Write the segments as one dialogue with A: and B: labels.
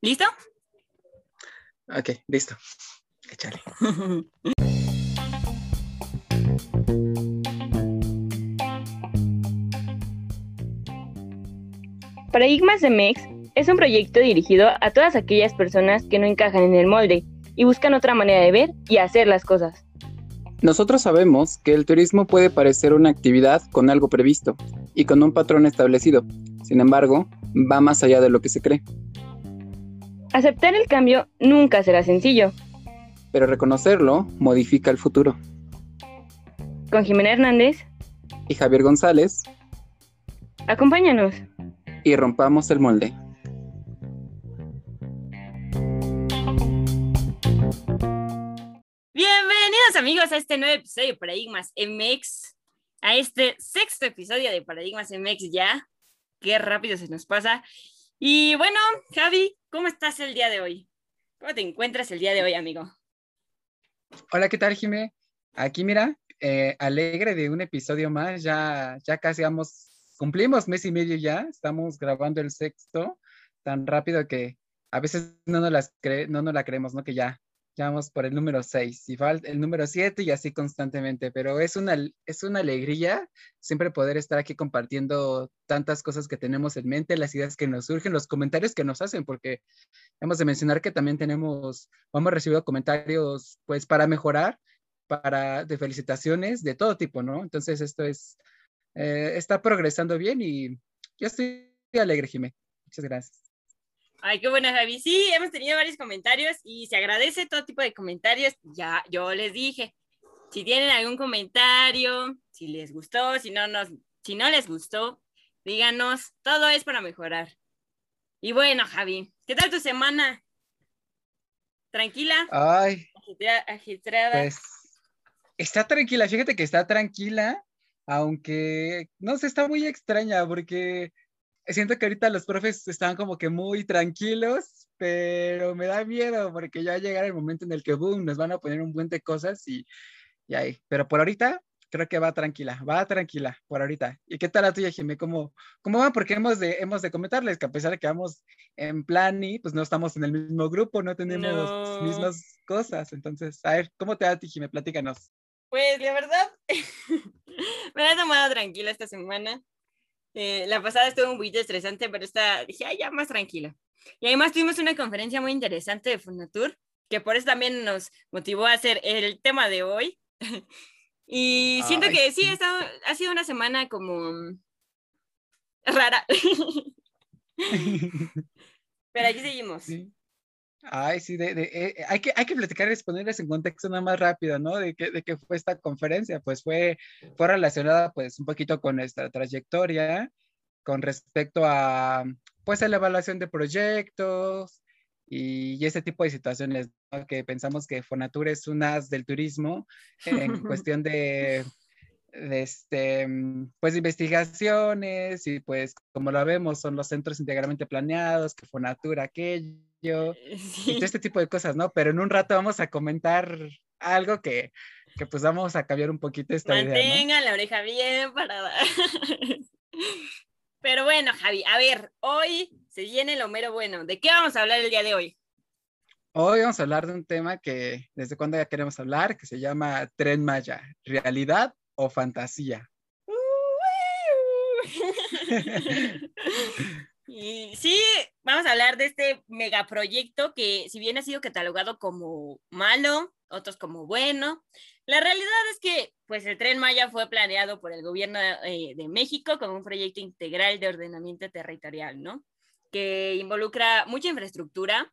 A: ¿Listo?
B: Ok, listo. Échale.
C: Paradigmas de MEX es un proyecto dirigido a todas aquellas personas que no encajan en el molde y buscan otra manera de ver y hacer las cosas.
B: Nosotros sabemos que el turismo puede parecer una actividad con algo previsto y con un patrón establecido. Sin embargo, va más allá de lo que se cree.
C: Aceptar el cambio nunca será sencillo.
B: Pero reconocerlo modifica el futuro.
C: Con Jimena Hernández
B: y Javier González.
C: Acompáñanos.
B: Y rompamos el molde.
A: Bienvenidos amigos a este nuevo episodio de Paradigmas MX, a este sexto episodio de Paradigmas MX ya. Qué rápido se nos pasa. Y bueno, Javi, ¿cómo estás el día de hoy? ¿Cómo te encuentras el día de hoy, amigo?
B: Hola, ¿qué tal, Jimé? Aquí, mira, eh, alegre de un episodio más. Ya, ya casi vamos, cumplimos mes y medio ya. Estamos grabando el sexto tan rápido que a veces no nos, las no nos la creemos, ¿no? Que ya, ya vamos por el número 6 y falta el número 7 y así constantemente, pero es una, es una alegría siempre poder estar aquí compartiendo tantas cosas que tenemos en mente, las ideas que nos surgen, los comentarios que nos hacen, porque hemos de mencionar que también tenemos, hemos recibido comentarios pues para mejorar, para de felicitaciones de todo tipo, ¿no? Entonces esto es, eh, está progresando bien y yo estoy alegre, Jimé. Muchas gracias.
A: Ay, qué buena, Javi. Sí, hemos tenido varios comentarios y se agradece todo tipo de comentarios. Ya, yo les dije, si tienen algún comentario, si les gustó, si no, nos, si no les gustó, díganos, todo es para mejorar. Y bueno, Javi, ¿qué tal tu semana? ¿Tranquila?
B: Ay.
A: Agistrada.
B: Pues está tranquila, fíjate que está tranquila, aunque no sé, está muy extraña porque siento que ahorita los profes están como que muy tranquilos, pero me da miedo porque ya va a llegar el momento en el que, boom, nos van a poner un buen de cosas y, y ahí. Pero por ahorita creo que va tranquila, va tranquila por ahorita. ¿Y qué tal la tuya, Jimé? ¿Cómo, ¿Cómo va? Porque hemos de, hemos de comentarles que a pesar de que vamos en plan y pues no estamos en el mismo grupo, no tenemos las mismas cosas. Entonces, a ver, ¿cómo te va a ti, Jimé? Platícanos.
A: Pues la verdad, me he tomado tranquila esta semana. Eh, la pasada estuvo un poquito estresante, pero esta dije, ay, ya más tranquila. Y además tuvimos una conferencia muy interesante de Fundatur, que por eso también nos motivó a hacer el tema de hoy. y siento que sí, ha, sido una semana como rara. pero aquí seguimos.
B: Ay, sí, de, de, eh, hay, que, hay que platicar y ponerles en contexto nada más rápido, ¿no? De qué de que fue esta conferencia, pues fue, fue relacionada pues un poquito con nuestra trayectoria, con respecto a, pues a la evaluación de proyectos y, y ese tipo de situaciones, ¿no? Que pensamos que Fonatur es un as del turismo en cuestión de, de este, pues investigaciones y pues como lo vemos son los centros integralmente planeados, que Fonatur aquello eh, y todo este tipo de cosas, ¿no? Pero en un rato vamos a comentar algo que, que pues vamos a cambiar un poquito esta
A: Mantengan idea, la oreja bien parada. Pero bueno, Javi, a ver, hoy se viene lo mero bueno. ¿De qué vamos a hablar el día de hoy?
B: Hoy vamos a hablar de un tema que desde cuándo ya queremos hablar, que se llama Tren Maya, realidad o fantasía.
A: Sí, vamos a hablar de este megaproyecto que si bien ha sido catalogado como malo, otros como bueno, la realidad es que pues el tren Maya fue planeado por el gobierno eh, de México como un proyecto integral de ordenamiento territorial, ¿no? Que involucra mucha infraestructura,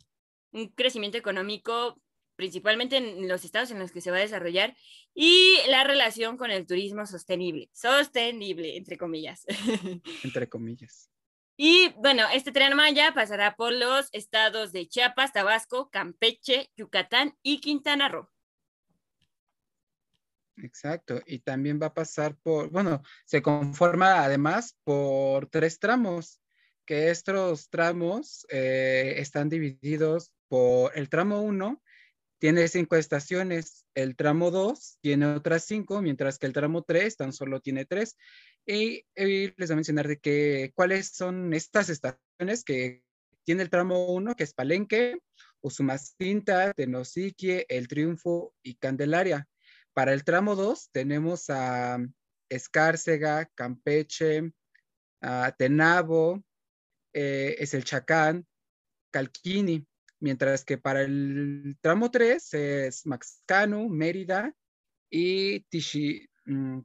A: un crecimiento económico principalmente en los estados en los que se va a desarrollar y la relación con el turismo sostenible, sostenible, entre comillas.
B: Entre comillas.
A: Y bueno, este tren Maya pasará por los estados de Chiapas, Tabasco, Campeche, Yucatán y Quintana Roo.
B: Exacto, y también va a pasar por, bueno, se conforma además por tres tramos, que estos tramos eh, están divididos por el tramo 1, tiene cinco estaciones, el tramo 2 tiene otras cinco, mientras que el tramo 3 tan solo tiene tres. Y, les voy a mencionar de que cuáles son estas estaciones que tiene el tramo 1, que es Palenque, Usumacinta, Tenosique, El Triunfo y Candelaria. Para el tramo 2 tenemos a Escárcega, Campeche, a Tenabo, eh, es el Chacán, Calquini, mientras que para el tramo 3 es Maxcanu, Mérida y Tishi, mm,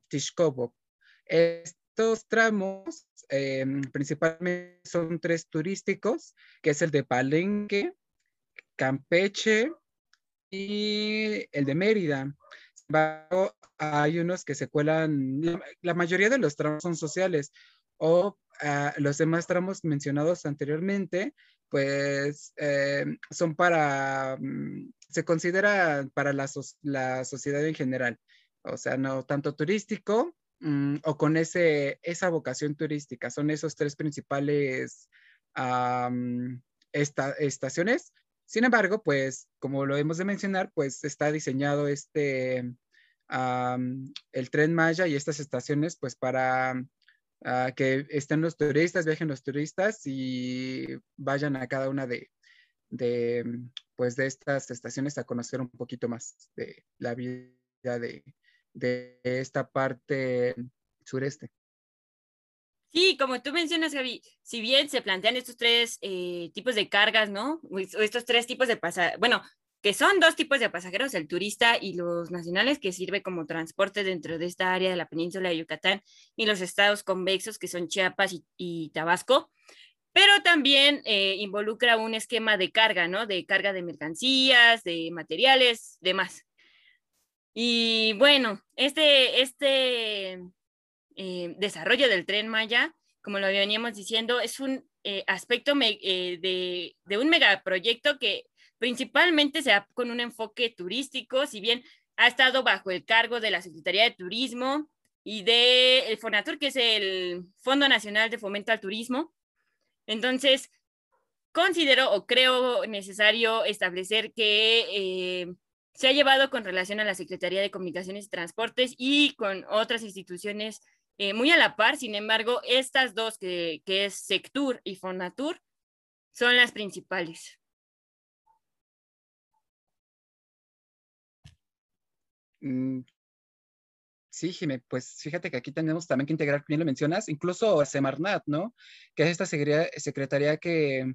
B: Estos tramos eh, principalmente son tres turísticos, que es el de Palenque, Campeche y el de Mérida. hay unos que se cuelan, la, mayoría de los tramos son sociales o ah, los demás tramos mencionados anteriormente, pues eh, son para, mm, se considera para la, la, sociedad en general, o sea, no tanto turístico mm, o con ese, esa vocación turística, son esos tres principales estaciones. Sin embargo, pues como lo hemos de mencionar, pues está diseñado este, el tren Maya y estas estaciones pues para ah, que estén los turistas, viajen los turistas y vayan a cada una de, pues de estas estaciones a conocer un poquito más de la vida de, de esta parte sureste.
A: Sí, como tú mencionas, Gaby, si bien se plantean estos tres eh, tipos de cargas, ¿no? O estos tres tipos de pasajeros, bueno, que son dos tipos de pasajeros, el turista y los nacionales, que sirve como transporte dentro de esta área de la península de Yucatán y los estados convexos, que son Chiapas y, Tabasco, pero también eh, involucra un esquema de carga, ¿no? De carga de mercancías, de materiales, demás. Y bueno, este, este eh, desarrollo del tren Maya, como lo veníamos diciendo, es un eh, aspecto de, de, un megaproyecto que principalmente se da con un enfoque turístico, si bien ha estado bajo el cargo de la Secretaría de Turismo y de el Fonatur, que es el Fondo Nacional de Fomento al Turismo. Entonces, considero o creo necesario establecer que se ha llevado con relación a la Secretaría de Comunicaciones y Transportes y con otras instituciones eh, muy a la par, sin embargo, estas dos, que, es Sectur y Fonatur, son las principales.
B: Mm, sí, Jimé, pues fíjate que aquí tenemos también que integrar, bien lo mencionas, incluso Semarnat, ¿no? Que es esta secretaría que,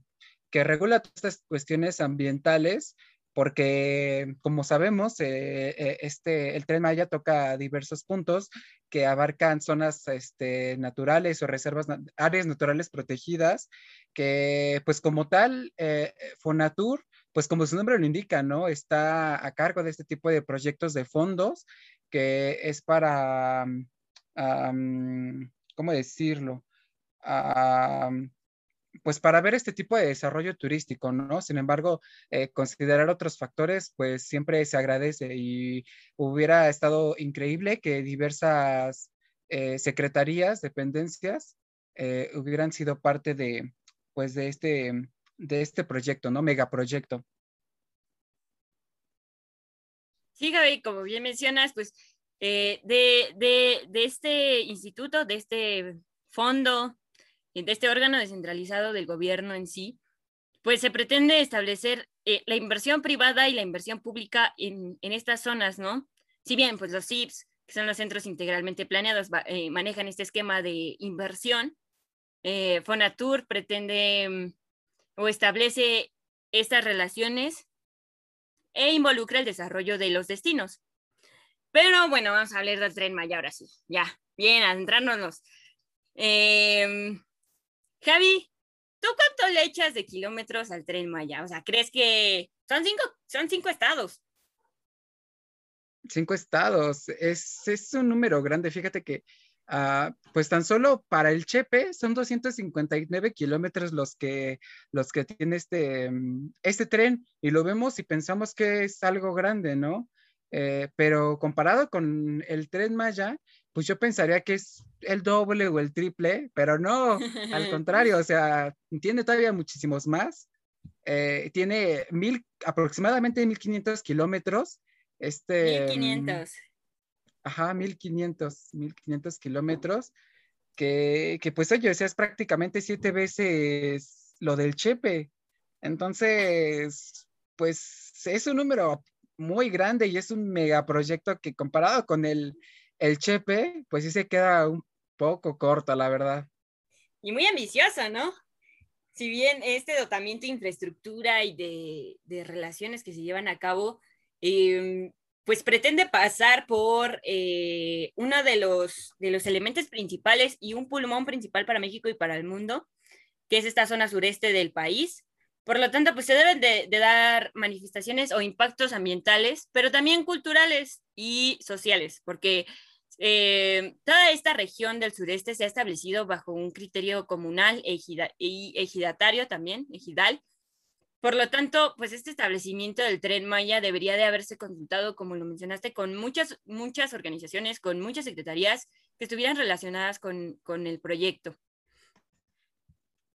B: que regula todas estas cuestiones ambientales porque como sabemos, eh, eh, este, el tren Maya toca diversos puntos que abarcan zonas este, naturales o reservas, áreas naturales protegidas, que pues como tal, eh, Fonatur, pues como su nombre lo indica, ¿no? Está a cargo de este tipo de proyectos de fondos que es para, ¿cómo decirlo? pues para ver este tipo de desarrollo turístico, ¿no? Sin embargo, eh, considerar otros factores, pues siempre se agradece y hubiera estado increíble que diversas eh, secretarías, dependencias, eh, hubieran sido parte de, pues de este, de este proyecto, ¿no? Megaproyecto.
A: Sí, Gaby, como bien mencionas, pues de, de, de este instituto, de este fondo de este órgano descentralizado del gobierno en sí, pues se pretende establecer eh, la inversión privada y la inversión pública en, estas zonas, ¿no? Si bien, pues los CIPS, que son los centros integralmente planeados, eh, manejan este esquema de inversión, eh, Fonatur pretende mm, o establece estas relaciones e involucra el desarrollo de los destinos. Pero bueno, vamos a hablar del tren Maya ahora sí. Ya, bien, adentrándonos. Eh, Javi, ¿tú cuánto le echas de kilómetros al tren Maya? O sea, ¿crees que son cinco, son cinco estados?
B: Cinco estados, es, es un número grande. Fíjate que, uh, pues tan solo para el Chepe son 259 kilómetros los que, los que tiene este, este tren y lo vemos y pensamos que es algo grande, ¿no? Eh, pero comparado con el tren Maya, pues yo pensaría que es el doble o el triple, pero no, al contrario, o sea, tiene todavía muchísimos más. Eh, tiene mil, aproximadamente 1500 kilómetros. Este,
A: 1500.
B: Ajá, 1500, 1500 kilómetros. Que, que pues oye, es prácticamente siete veces lo del Chepe. Entonces, pues es un número muy grande y es un megaproyecto que comparado con el, el Chepe, pues sí se queda un poco corto, la verdad.
A: Y muy ambicioso, ¿no? Si bien este dotamiento de infraestructura y de, de relaciones que se llevan a cabo, eh, pues pretende pasar por eh, uno de los, de los elementos principales y un pulmón principal para México y para el mundo, que es esta zona sureste del país. Por lo tanto, pues se deben de, dar manifestaciones o impactos ambientales, pero también culturales y sociales, porque eh, toda esta región del sureste se ha establecido bajo un criterio comunal y ejidatario también, ejidal, por lo tanto, pues este establecimiento del tren Maya debería de haberse consultado, como lo mencionaste, con muchas, muchas organizaciones, con muchas secretarías que estuvieran relacionadas con, el proyecto.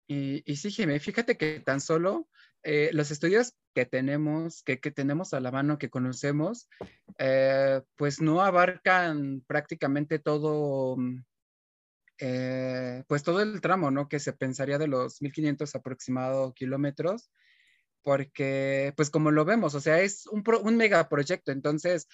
B: Y, sí, Jimé, fíjate que tan solo eh, los estudios que tenemos, que, tenemos a la mano, que conocemos, eh, pues no abarcan prácticamente todo, eh, pues todo el tramo, ¿no? Que se pensaría de los 1500 aproximados kilómetros porque, pues como lo vemos, o sea, es un, un megaproyecto, entonces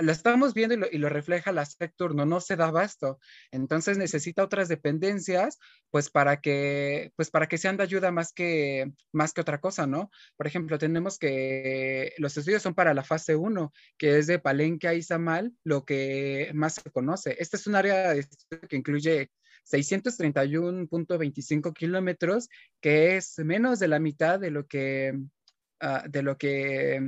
B: lo estamos viendo y lo, refleja la Secturno, no se da abasto, entonces necesita otras dependencias, pues para que, pues para que sean de ayuda más que, más que otra cosa, ¿no? Por ejemplo, tenemos que los estudios son para la fase 1, que es de Palenque a Izamal, lo que más se conoce. Este es un área que incluye 631.25 kilómetros, que es menos de la mitad de lo que, ah, de lo que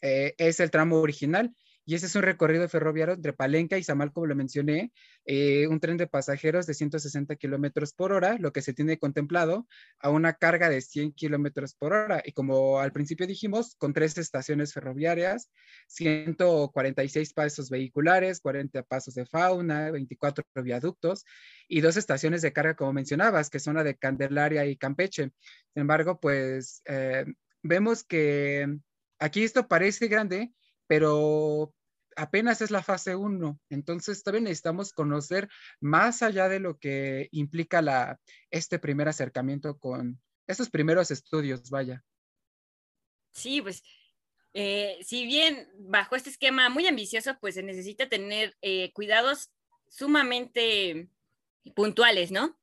B: eh, es el tramo original. Y ese es un recorrido ferroviario entre Palenca y Samal, como lo mencioné, eh, un tren de pasajeros de 160 kilómetros por hora, lo que se tiene contemplado a una carga de 100 kilómetros por hora. Y como al principio dijimos, con tres estaciones ferroviarias, 146 pasos vehiculares, 40 pasos de fauna, 24 viaductos y dos estaciones de carga, como mencionabas, que son la de Candelaria y Campeche. Sin embargo, pues eh, vemos que aquí esto parece grande, pero apenas es la fase 1, entonces también necesitamos conocer más allá de lo que implica este primer acercamiento con estos primeros estudios, vaya.
A: Sí, pues eh, si bien bajo este esquema muy ambicioso, pues se necesita tener eh, cuidados sumamente puntuales, ¿no?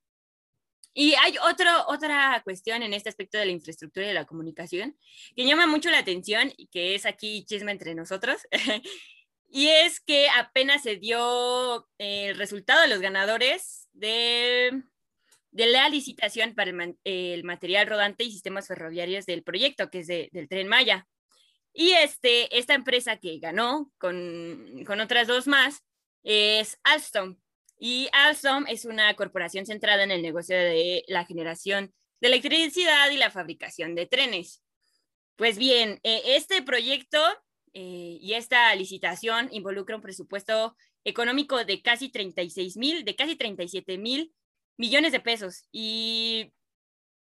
A: Y hay otro, otra cuestión en este aspecto de la infraestructura y de la comunicación que llama mucho la atención y que es aquí chisme entre nosotros. y es que apenas se dio el resultado de los ganadores de, de la licitación para el, material rodante y sistemas ferroviarios del proyecto, que es del tren Maya. Y este, esta empresa que ganó con, con otras dos más es Alstom. Y Alstom es una corporación centrada en el negocio de la generación de electricidad y la fabricación de trenes. Pues bien, eh, este proyecto eh, y esta licitación involucra un presupuesto económico de casi 36 mil, de casi 37 mil millones de pesos. Y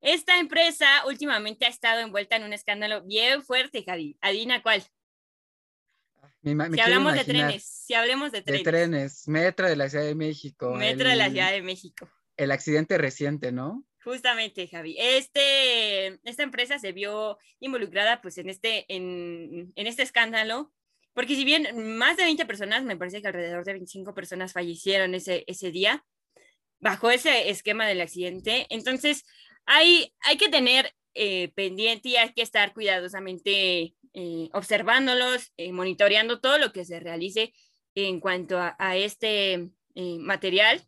A: esta empresa últimamente ha estado envuelta en un escándalo bien fuerte, Javi. Adina cuál si hablamos de trenes, si hablemos de trenes.
B: De trenes, Metro de la Ciudad de México.
A: Metro de la Ciudad de México.
B: El accidente reciente, ¿no?
A: Justamente, Javi. Este, esta empresa se vio involucrada pues en este, en, en este escándalo, porque si bien más de 20 personas, me parece que alrededor de 25 personas fallecieron ese, ese día, bajo ese esquema del accidente, entonces hay, hay que tener eh, pendiente y hay que estar cuidadosamente eh, observándolos, eh, monitoreando todo lo que se realice en cuanto a, este eh, material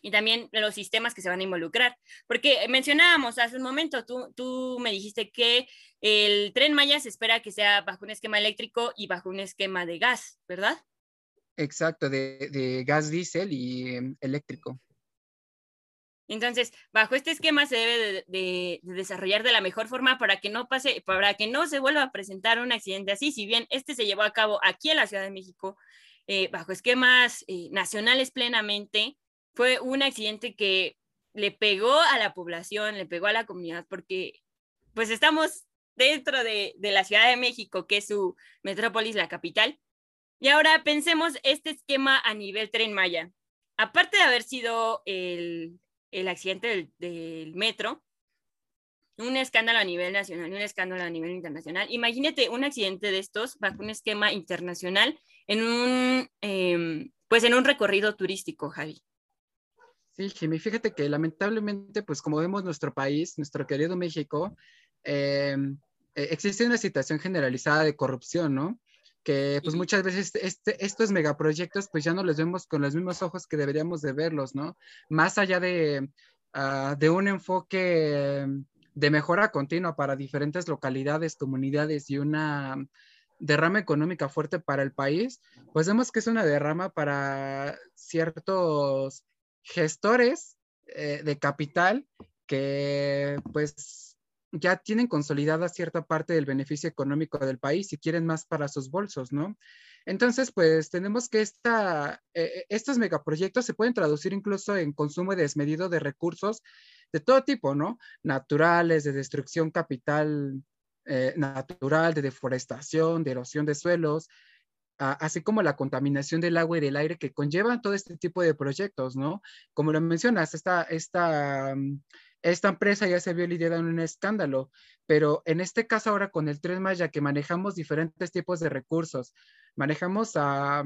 A: y también los sistemas que se van a involucrar. Porque mencionábamos hace un momento, tú, tú me dijiste que el tren Maya se espera que sea bajo un esquema eléctrico y bajo un esquema de gas, ¿verdad?
B: Exacto, de, de gas diésel y em, eléctrico.
A: Entonces, bajo este esquema se debe de, desarrollar de la mejor forma para que no pase, para que no se vuelva a presentar un accidente así. Si bien este se llevó a cabo aquí en la Ciudad de México, eh, bajo esquemas eh, nacionales plenamente, fue un accidente que le pegó a la población, le pegó a la comunidad, porque pues estamos dentro de, de la Ciudad de México, que es su metrópolis, la capital. Y ahora pensemos este esquema a nivel tren Maya. Aparte de haber sido el, el accidente del, metro, un escándalo a nivel nacional un escándalo a nivel internacional. Imagínate un accidente de estos bajo un esquema internacional en un, em, pues en un recorrido turístico, Javi.
B: Sí, Jimmy, fíjate que lamentablemente, pues como vemos nuestro país, nuestro querido México, em, e, existe una situación generalizada de corrupción, ¿no? Que pues muchas veces este, estos megaproyectos pues ya no los vemos con los mismos ojos que deberíamos de verlos, ¿no? Más allá de, ah, de un enfoque de mejora continua para diferentes localidades, comunidades y una derrama económica fuerte para el país, pues vemos que es una derrama para ciertos gestores eh, de capital que pues ya tienen consolidada cierta parte del beneficio económico del país y quieren más para sus bolsos, ¿no? Entonces, pues tenemos que esta, eh, estos megaproyectos se pueden traducir incluso en consumo desmedido de recursos de todo tipo, ¿no? Naturales, de destrucción capital eh, natural, de deforestación, de erosión de suelos, así como la contaminación del agua y del aire que conllevan todo este tipo de proyectos, ¿no? Como lo mencionas, esta, esta, mm, esta empresa ya se vio lidiada en un escándalo, pero en este caso ahora con el Tren Maya que manejamos diferentes tipos de recursos, manejamos a,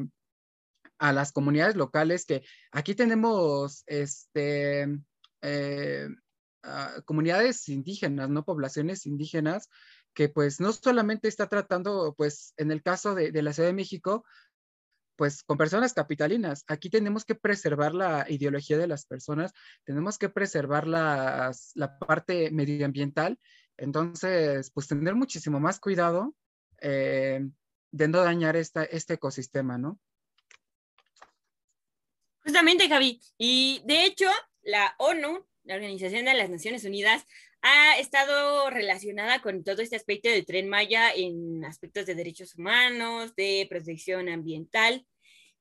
B: a las comunidades locales que aquí tenemos este, eh, comunidades indígenas, no poblaciones indígenas, que pues no solamente está tratando, pues en el caso de, de la Ciudad de México, pues con personas capitalinas. Aquí tenemos que preservar la ideología de las personas, tenemos que preservar la parte medioambiental. Entonces, pues tener muchísimo más cuidado eh, de no dañar esta, este ecosistema, ¿no?
A: Justamente, Javi. Y de hecho, la ONU, la Organización de las Naciones Unidas, ha estado relacionada con todo este aspecto del tren Maya en aspectos de derechos humanos, de protección ambiental.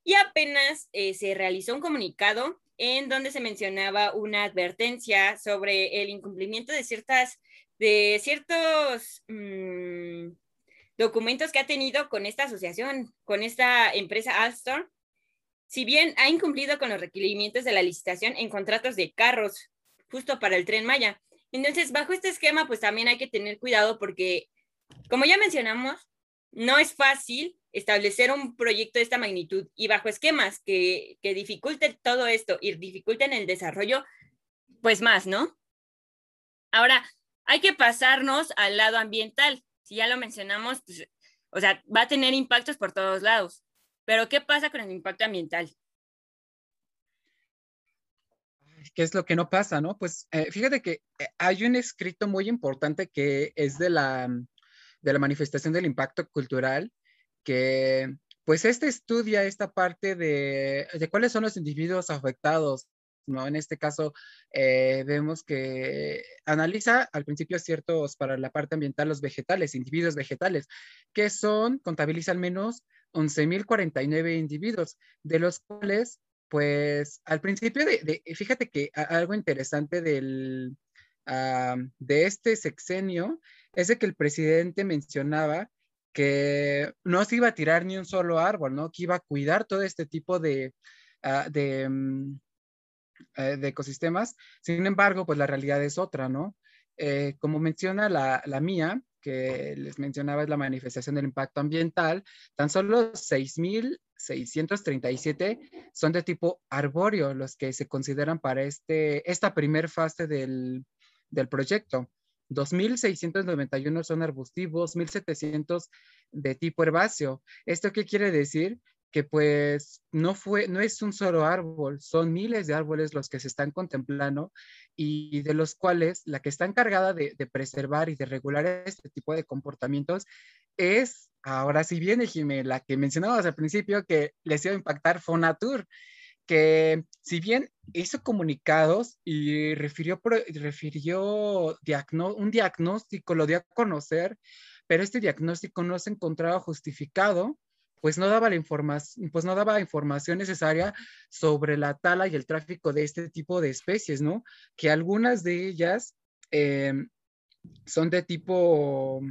A: Y apenas eh, se realizó un comunicado en donde se mencionaba una advertencia sobre el incumplimiento de ciertas, de ciertos mm, documentos que ha tenido con esta asociación, con esta empresa Alstom, si bien ha incumplido con los requerimientos de la licitación en contratos de carros, justo para el tren Maya. Entonces, bajo este esquema, pues también hay que tener cuidado porque, como ya mencionamos, no es fácil establecer un proyecto de esta magnitud y bajo esquemas que, que dificulten todo esto y dificulten el desarrollo, pues más, ¿no? Ahora, hay que pasarnos al lado ambiental. Si ya lo mencionamos, pues, o sea, va a tener impactos por todos lados. Pero, ¿qué pasa con el impacto ambiental?
B: ¿Qué es lo que no pasa, no? Pues eh, fíjate que eh, hay un escrito muy importante que es de la, de la manifestación del impacto cultural, que pues este estudia esta parte de, de cuáles son los individuos afectados ¿no? En este caso, eh, vemos que analiza al principio ciertos, para la parte ambiental, los vegetales, individuos vegetales, que son, contabiliza al menos 11.049 individuos, de los cuales, pues, al principio de, fíjate que algo interesante del, ah, de este sexenio es de que el presidente mencionaba que no se iba a tirar ni un solo árbol, ¿no? Que iba a cuidar todo este tipo de, ah, mm, eh, de, ecosistemas. Sin embargo, pues la realidad es otra, ¿no? Eh, como menciona la, la mía, que les mencionaba es la manifestación del impacto ambiental, tan solo 6.637 son de tipo arbóreo, los que se consideran para este, esta primer fase del, del proyecto. 2.691 son arbustivos, 1.700 de tipo herbáceo. ¿Esto qué quiere decir? que pues no fue, no es un solo árbol, son miles de árboles los que se están contemplando y de los cuales la que está encargada de, preservar y de regular este tipo de comportamientos es, ahora sí viene Jimé, la que mencionabas al principio que les iba a impactar Fonatur, que si bien hizo comunicados y refirió, refirió un diagnóstico, lo dio a conocer, pero este diagnóstico no se encontraba justificado pues no daba la información, pues no daba información necesaria sobre la tala y el tráfico de este tipo de especies, ¿no? Que algunas de ellas em, son de tipo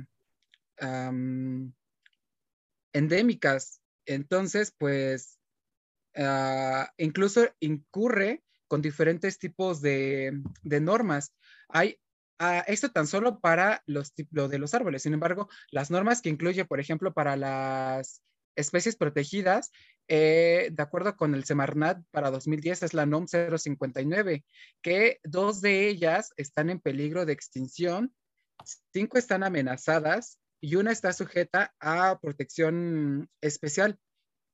B: endémicas. Entonces, pues, ah, incluso incurre con diferentes tipos de, de normas. Hay ah, esto tan solo para los lo de los árboles. Sin embargo, las normas que incluye, por ejemplo, para las especies protegidas, eh, de acuerdo con el Semarnat para 2010 es la NOM 059, que dos de ellas están en peligro de extinción, cinco están amenazadas y una está sujeta a protección especial.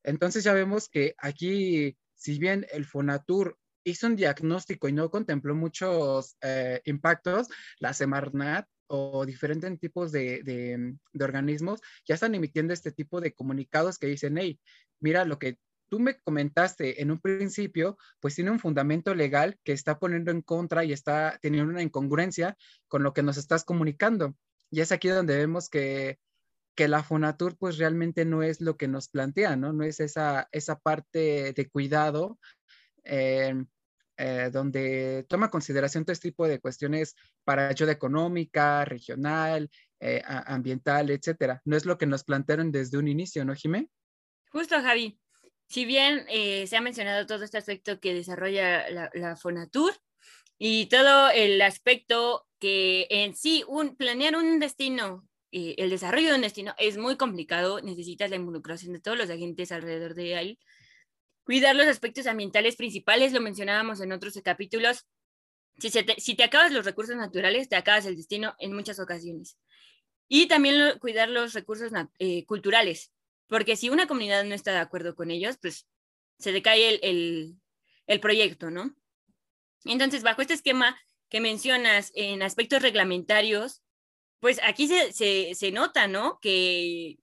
B: Entonces ya vemos que aquí, si bien el Fonatur hizo un diagnóstico y no contempló muchos eh, impactos, la Semarnat o diferentes tipos de, de, organismos ya están emitiendo este tipo de comunicados que dicen, hey, mira lo que tú me comentaste en un principio, pues tiene un fundamento legal que está poniendo en contra y está teniendo una incongruencia con lo que nos estás comunicando. Y es aquí donde vemos que, que la Fonatur pues realmente no es lo que nos plantea, ¿no? No es esa, esa parte de cuidado eh, eh, donde toma consideración todo este tipo de cuestiones para ayuda económica, regional, eh, ambiental, etcétera. No es lo que nos plantearon desde un inicio, ¿no, Jimé?
A: Justo, Javi. Si bien se ha mencionado todo este aspecto que desarrolla la, la Fonatur, y todo el aspecto en sí, un, planear un destino, eh, el desarrollo de un destino es muy complicado, necesitas la involucración de todos los agentes alrededor de ahí. Cuidar los aspectos ambientales principales, lo mencionábamos en otros capítulos. Si, te, si te acabas los recursos naturales, te acabas el destino en muchas ocasiones. Y también cuidar los recursos eh, culturales, porque si una comunidad no está de acuerdo con ellos, pues se decae el, el, el proyecto, ¿no? Entonces, bajo este esquema que mencionas en aspectos reglamentarios, pues aquí se, nota, ¿no? Que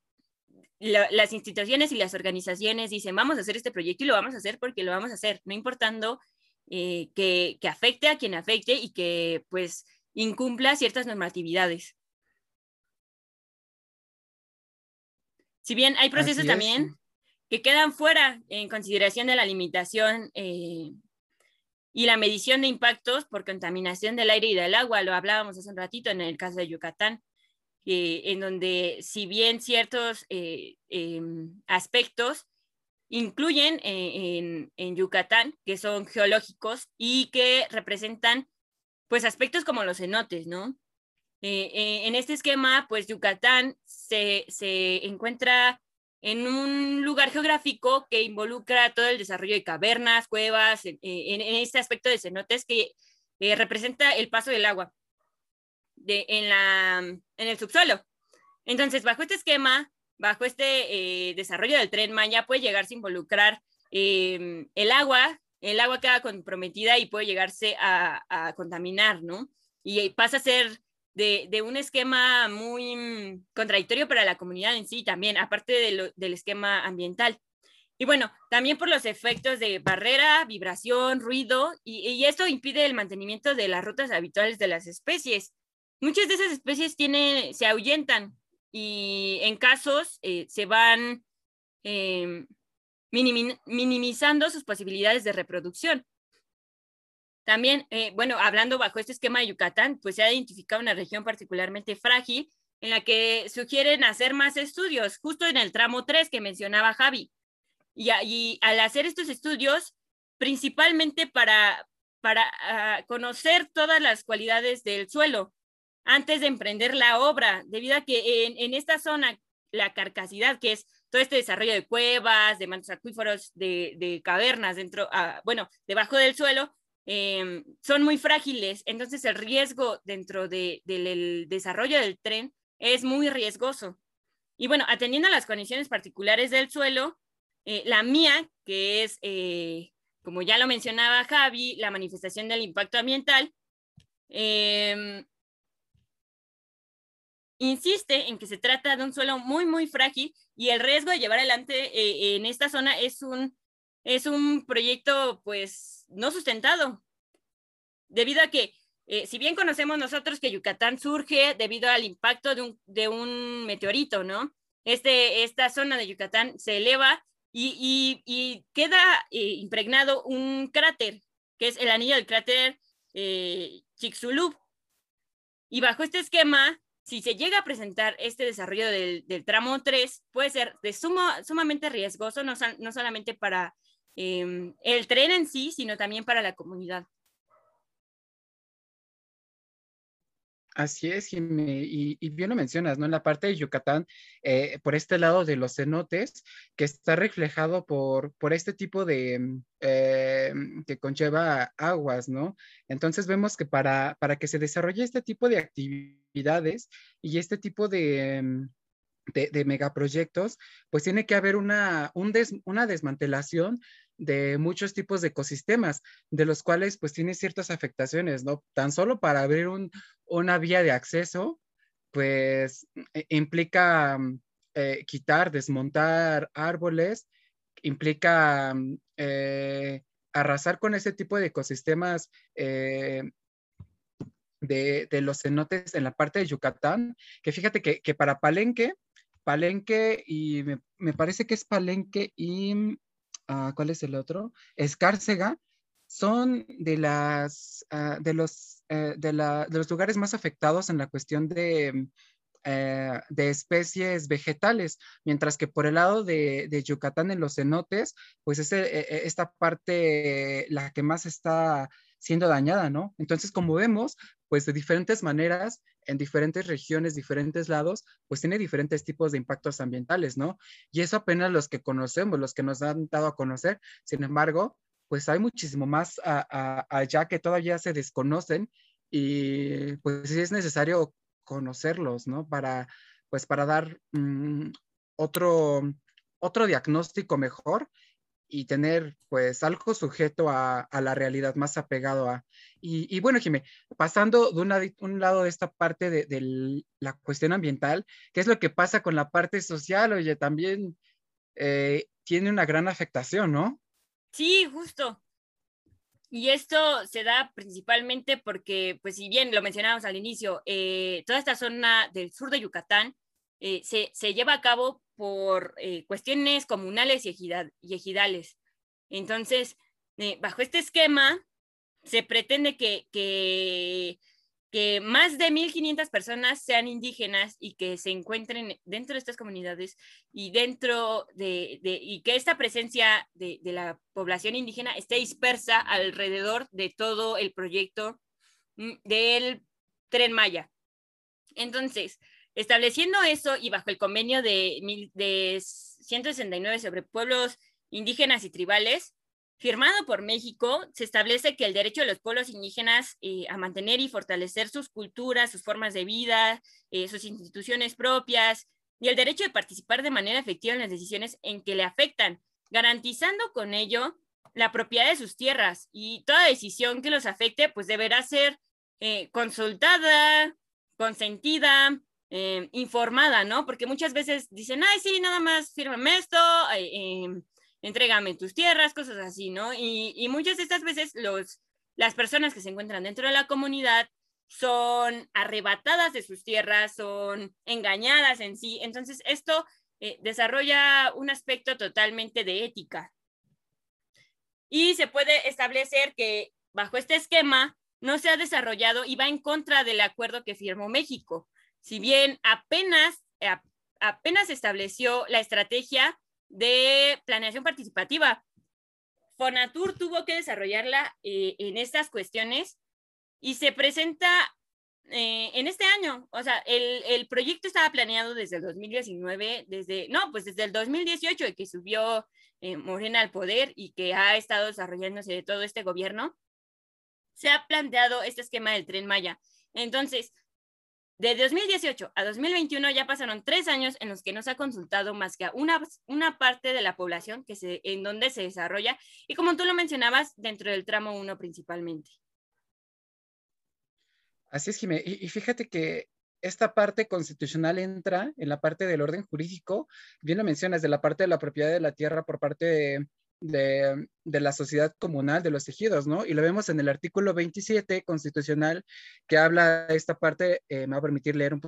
A: las instituciones y las organizaciones dicen, vamos a hacer este proyecto y lo vamos a hacer porque lo vamos a hacer, no importando eh, que, afecte a quien afecte y que pues incumpla ciertas normatividades. Si bien hay procesos también que quedan fuera en consideración de la limitación eh, y la medición de impactos por contaminación del aire y del agua, lo hablábamos hace un ratito en el caso de Yucatán, en donde si bien ciertos eh, em, aspectos incluyen eh, en, Yucatán, que son geológicos y que representan pues aspectos como los cenotes, ¿no? Eh, en este esquema, pues Yucatán se, se encuentra en un lugar geográfico que involucra todo el desarrollo de cavernas, cuevas, en, este aspecto de cenotes que eh, representa el paso del agua de, en, la, en el subsuelo. Entonces, bajo este esquema, bajo este eh, desarrollo del tren Maya, puede llegarse a involucrar em, el agua, el agua queda comprometida y puede llegarse a, a contaminar, ¿no? Y pasa a ser de, un esquema muy mm, contradictorio para la comunidad en sí también, aparte del esquema ambiental. Y bueno, también por los efectos de barrera, vibración, ruido, y, esto impide el mantenimiento de las rutas habituales de las especies. Muchas de esas especies tienen, se ahuyentan y en casos eh, se van em, minimizando sus posibilidades de reproducción. También, eh, bueno, hablando bajo este esquema de Yucatán, pues se ha identificado una región particularmente frágil en la que sugieren hacer más estudios, justo en el tramo 3 que mencionaba Javi. Y, al hacer estos estudios, principalmente para, para ah, conocer todas las cualidades del suelo antes de emprender la obra, debido a que en, esta zona, la carcasidad, que es todo este desarrollo de cuevas, de mantos acuíferos, de, cavernas dentro, ah, bueno, debajo del suelo, Em, son muy frágiles, entonces el riesgo dentro del desarrollo del tren es muy riesgoso. Y bueno, atendiendo a las condiciones particulares del suelo, eh, la mía, que es, eh, como ya lo mencionaba Javi, la manifestación del impacto ambiental, em, insiste en que se trata de un suelo muy, muy frágil y el riesgo de llevar adelante eh, en esta zona es un, es un proyecto pues no sustentado, debido a que, eh, si bien conocemos nosotros que Yucatán surge debido al impacto de un, de un meteorito, ¿no? Este, esta zona de Yucatán se eleva y, y, queda eh, impregnado un cráter, que es el anillo del cráter eh, Chicxulub. Y bajo este esquema, si se llega a presentar este desarrollo del, del tramo 3, puede ser de sumo, sumamente riesgoso, no, no solamente para Em, el tren en sí, sino también para la comunidad.
B: Así es, Jimmy, y, bien lo mencionas, ¿no? En la parte de Yucatán, eh, por este lado de los cenotes, que está reflejado por, por este tipo de, mm, eh, que conlleva aguas, ¿no? Entonces vemos que para, para que se desarrolle este tipo de actividades y este tipo de, de, megaproyectos, pues tiene que haber una, una desmantelación de muchos tipos de ecosistemas, de los cuales pues tiene ciertas afectaciones, ¿no? Tan solo para abrir una vía de acceso, pues e, implica mm, eh, quitar, desmontar árboles, implica mm, eh, arrasar con ese tipo de ecosistemas eh, de, los cenotes en la parte de Yucatán, que fíjate que, que para Palenque, Palenque y me, parece que es Palenque y, ah, ¿cuál es el otro? Escárcega, son de, las, ah, de, los, eh, de, los lugares más afectados en la cuestión de, eh, de especies vegetales, mientras que por el lado de, de Yucatán en los cenotes, pues es e, esta parte la que más está siendo dañada, ¿no? Entonces, como vemos, pues de diferentes maneras, en diferentes regiones, diferentes lados, pues tiene diferentes tipos de impactos ambientales, ¿no? Y eso apenas los que conocemos, los que nos han dado a conocer. Sin embargo, pues hay muchísimo más allá que todavía se desconocen y pues sí es necesario conocerlos, ¿no? Para, pues para dar mm, otro, otro diagnóstico mejor y tener pues algo sujeto a, la realidad más apegado a... Y, bueno, Jimé, pasando de un lado de esta parte de, la cuestión ambiental, ¿qué es lo que pasa con la parte social? Oye, también eh, tiene una gran afectación, ¿no?
A: Sí, justo. Y esto se da principalmente porque, pues si bien lo mencionábamos al inicio, eh, toda esta zona del sur de Yucatán eh, se, lleva a cabo por eh, cuestiones comunales y, ejidales. Entonces, eh, bajo este esquema, se pretende que, que, más de 1.500 personas sean indígenas y que se encuentren dentro de estas comunidades y dentro de, y que esta presencia de, de, la población indígena esté dispersa alrededor de todo el proyecto mm, del tren Maya. Entonces, Estableciendo eso y bajo el convenio de, de 169 sobre pueblos indígenas y tribales, firmado por México, se establece que el derecho de los pueblos indígenas eh, a mantener y fortalecer sus culturas, sus formas de vida, eh, sus instituciones propias y el derecho de participar de manera efectiva en las decisiones en que le afectan, garantizando con ello la propiedad de sus tierras. Y toda decisión que los afecte pues deberá ser eh, consultada, consentida, eh, informada, ¿no? Porque muchas veces dicen, ay, sí, nada más fírmame esto, eh, entrégame tus tierras, cosas así, ¿no? Y, muchas de estas veces los, las personas que se encuentran dentro de la comunidad son arrebatadas de sus tierras, son engañadas en sí. Entonces, esto eh, desarrolla un aspecto totalmente de ética. Y se puede establecer que bajo este esquema no se ha desarrollado y va en contra del acuerdo que firmó México si bien apenas, eh, apenas estableció la estrategia de planeación participativa, Fonatur tuvo que desarrollarla eh, en estas cuestiones y se presenta eh, en este año. O sea, el, proyecto estaba planeado desde el 2019, desde, no, pues desde el 2018, que subió Morena al poder y que ha estado desarrollándose de todo este gobierno, se ha planteado este esquema del tren Maya. Entonces, de 2018 a 2021 ya pasaron tres años en los que no se ha consultado más que a una, una parte de la población que se, en donde se desarrolla y como tú lo mencionabas, dentro del tramo 1 principalmente.
B: Así es, Jimé. Y, fíjate que esta parte constitucional entra en la parte del orden jurídico, bien lo mencionas, de la parte de la propiedad de la tierra por parte de, de, la sociedad comunal de los tejidos, ¿no? Y lo vemos en el artículo 27 constitucional que habla de esta parte, eh, me va a permitir leer un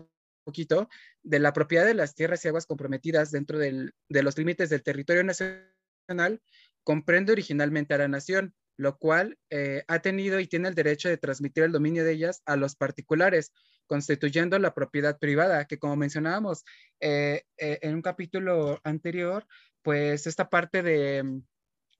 B: poquito, de la propiedad de las tierras y aguas comprometidas dentro de los límites del territorio nacional, comprende originalmente a la nación, lo cual eh, ha tenido y tiene el derecho de transmitir el dominio de ellas a los particulares, constituyendo la propiedad privada, que como mencionábamos eh, en un capítulo anterior, pues esta parte de,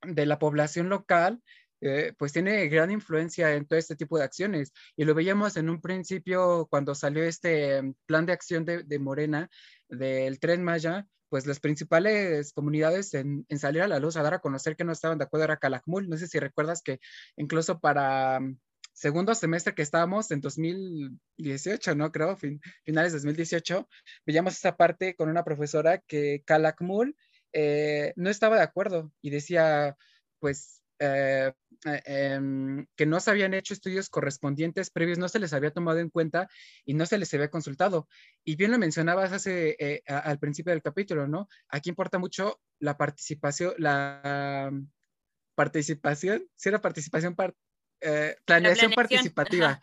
B: de la población local eh, pues tiene gran influencia en todo este tipo de acciones. Y lo veíamos en un principio cuando salió este mm, plan de acción de, de Morena del tren Maya, pues las principales comunidades en, en, salir a la luz a dar a conocer que no estaban de acuerdo era Calakmul. No sé si recuerdas que incluso para mm, segundo semestre que estábamos en 2018, ¿no? Creo, finales de 2018, veíamos esa parte con una profesora que Calakmul eh, no estaba de acuerdo y decía, pues, eh, eh, em, que no se habían hecho estudios correspondientes previos, no se les había tomado en cuenta y no se les había consultado. Y bien lo mencionabas hace, al principio del capítulo, ¿no? Aquí importa mucho la participación, la participación, si era participación eh, planeación, participativa.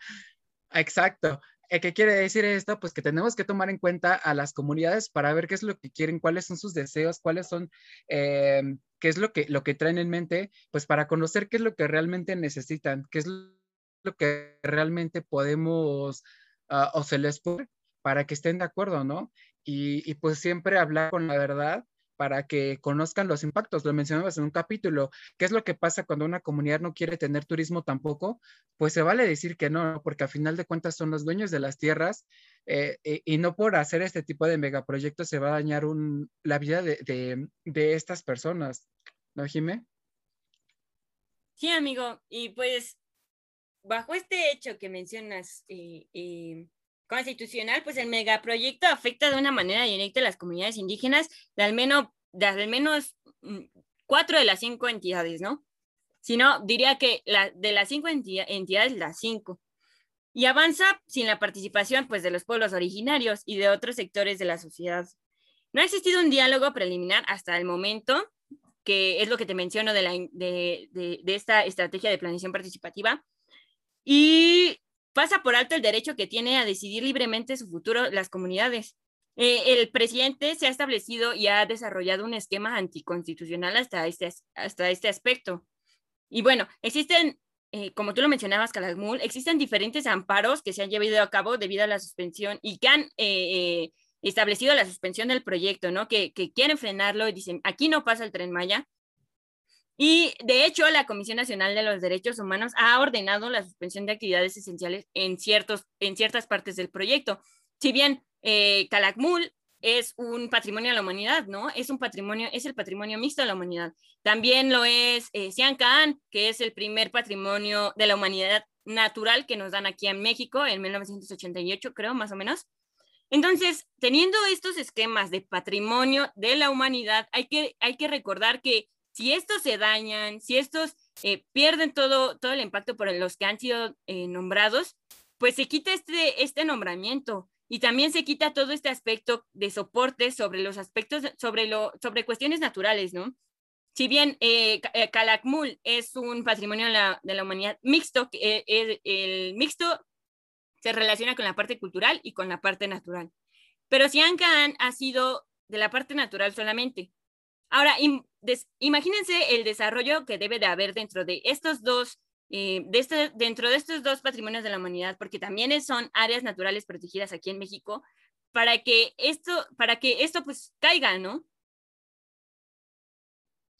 B: Exacto. Eh, ¿Qué quiere decir esto? Pues que tenemos que tomar en cuenta a las comunidades para ver qué es lo que quieren, cuáles son sus deseos, cuáles son, eh, qué es lo que, lo que traen en mente, pues para conocer qué es lo que realmente necesitan, qué es lo que realmente podemos uh, o se les puede para que estén de acuerdo, ¿no? Y pues siempre hablar con la verdad para que conozcan los impactos. Lo mencionabas en un capítulo. ¿Qué es lo que pasa cuando una comunidad no quiere tener turismo tampoco? Pues se vale decir que no, porque a final de cuentas son los dueños de las tierras eh, eh, y no por hacer este tipo de megaproyectos se va a dañar la vida de, estas personas. ¿No, Jimé?
A: Sí, amigo. Y pues, bajo este hecho que mencionas, eh, constitucional, pues el megaproyecto afecta de una manera directa a las comunidades indígenas de al menos, de al menos mm, cuatro de las cinco entidades, ¿no? Si no, diría que de las cinco entidades, las cinco. Y avanza sin la participación pues, de los pueblos originarios y de otros sectores de la sociedad. No ha existido un diálogo preliminar hasta el momento, que es lo que te menciono de, de, de, esta estrategia de planeación participativa. Y pasa por alto el derecho que tiene a decidir libremente su futuro las comunidades. Eh, el presidente se ha establecido y ha desarrollado un esquema anticonstitucional hasta este, hasta este aspecto. Y bueno, existen, eh, como tú lo mencionabas, Calakmul, existen diferentes amparos que se han llevado a cabo debido a la suspensión y que han eh, establecido la suspensión del proyecto, ¿no? Que, que quieren frenarlo y dicen, aquí no pasa el tren Maya, y de hecho, la Comisión Nacional de los Derechos Humanos ha ordenado la suspensión de actividades esenciales en, ciertos, en ciertas partes del proyecto. Si bien eh, Calakmul es un patrimonio de la humanidad, ¿no? Es un patrimonio, es el patrimonio mixto de la humanidad. También lo es eh, que es el primer patrimonio de la humanidad natural que nos dan aquí en México en 1988, creo, más o menos. Entonces, teniendo estos esquemas de patrimonio de la humanidad, hay que, hay que recordar que si estos se dañan, si estos eh, pierden todo, todo el impacto por los que han sido eh, nombrados, pues se quita este, este nombramiento y también se quita todo este aspecto de soporte sobre los aspectos, sobre, lo, sobre cuestiones naturales, ¿no? Si bien eh, Calakmul es un patrimonio de la, de la humanidad mixto, el, el mixto se relaciona con la parte cultural y con la parte natural. Pero Siancan ha sido de la parte natural solamente. Ahora, imagínense el desarrollo que debe de haber dentro de estos dos, eh, de este, dentro de estos dos patrimonios de la humanidad, porque también son áreas naturales protegidas aquí en México, para que esto, para que esto pues caiga, ¿no?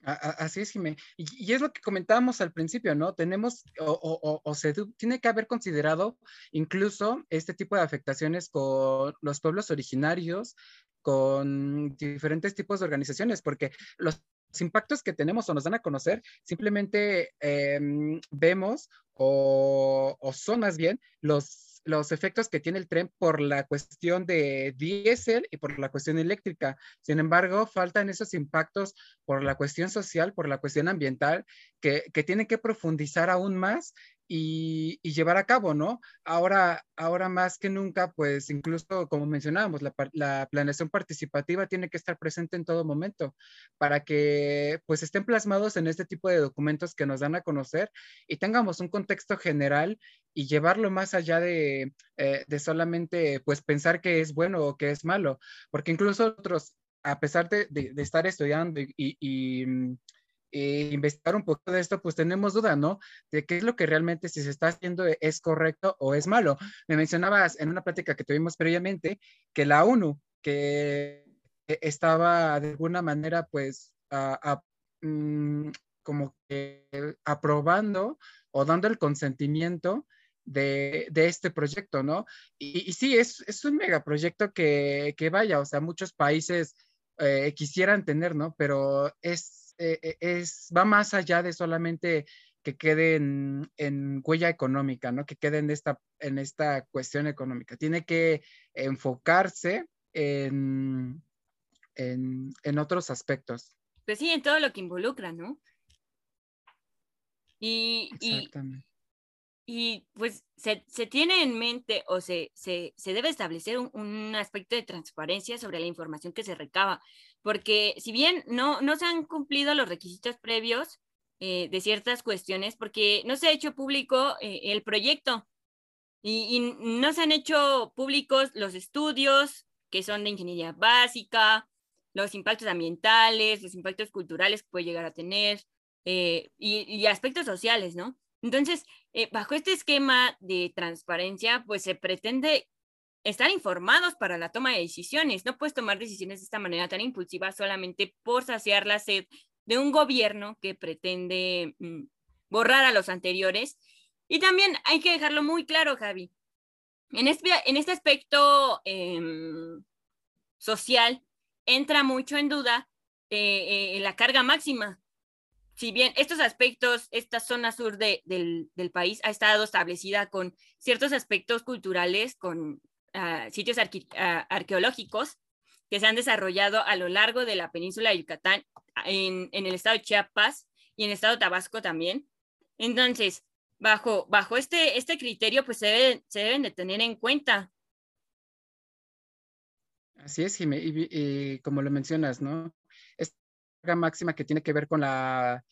B: Así es, Jimé. Y, es lo que comentábamos al principio, ¿no? Tenemos, o, o, se tiene que haber considerado incluso este tipo de afectaciones con los pueblos originarios, con diferentes tipos de organizaciones, porque los impactos que tenemos o nos dan a conocer, simplemente em, vemos o, o, son más bien los, los efectos que tiene el tren por la cuestión de diésel y por la cuestión eléctrica. Sin embargo, faltan esos impactos por la cuestión social, por la cuestión ambiental, que, que tienen que profundizar aún más y, llevar a cabo, ¿no? Ahora, ahora más que nunca, pues incluso como mencionábamos, la, la, planeación participativa tiene que estar presente en todo momento para que pues estén plasmados en este tipo de documentos que nos dan a conocer y tengamos un contexto general y llevarlo más allá de, eh, de solamente pues pensar que es bueno o que es malo, porque incluso nosotros, a pesar de, de, estar estudiando y, y mm, eh, investigar un poco de esto, pues tenemos duda, ¿no? De qué es lo que realmente si se está haciendo es correcto o es malo. Me mencionabas en una plática que tuvimos previamente que la ONU, que estaba de alguna manera, pues, mm, como que aprobando o dando el consentimiento de, este proyecto, ¿no? Y, sí, es, es, un megaproyecto que, que vaya, o sea, muchos países eh, quisieran tener, ¿no? Pero es, eh, eh, es, va más allá de solamente que quede en, huella económica, ¿no? Que quede en esta, en esta cuestión económica. Tiene que enfocarse en, en, en otros aspectos.
A: Pues sí, en todo lo que involucra, ¿no? Y, y, pues se, se, tiene en mente o se, se, se debe establecer un, un, aspecto de transparencia sobre la información que se recaba, porque si bien no, no se han cumplido los requisitos previos eh, de ciertas cuestiones, porque no se ha hecho público eh, el proyecto y, no se han hecho públicos los estudios que son de ingeniería básica, los impactos ambientales, los impactos culturales que puede llegar a tener, eh, y, aspectos sociales, ¿no? Entonces, eh, bajo este esquema de transparencia, pues se pretende estar informados para la toma de decisiones. No puedes tomar decisiones de esta manera tan impulsiva solamente por saciar la sed de un gobierno que pretende mm, borrar a los anteriores. Y también hay que dejarlo muy claro, Javi. En este, en este aspecto em, social entra mucho en duda eh, la carga máxima si bien estos aspectos, esta zona sur del, país ha estado establecida con ciertos aspectos culturales, con ah, sitios ah, arqueológicos que se han desarrollado a lo largo de la península de Yucatán, en, el estado de Chiapas y en el estado de Tabasco también. Entonces, bajo, bajo este, este criterio, pues se, se deben de tener en cuenta.
B: Así es, Jimé, y como lo mencionas, ¿no? Máxima que tiene que ver con la,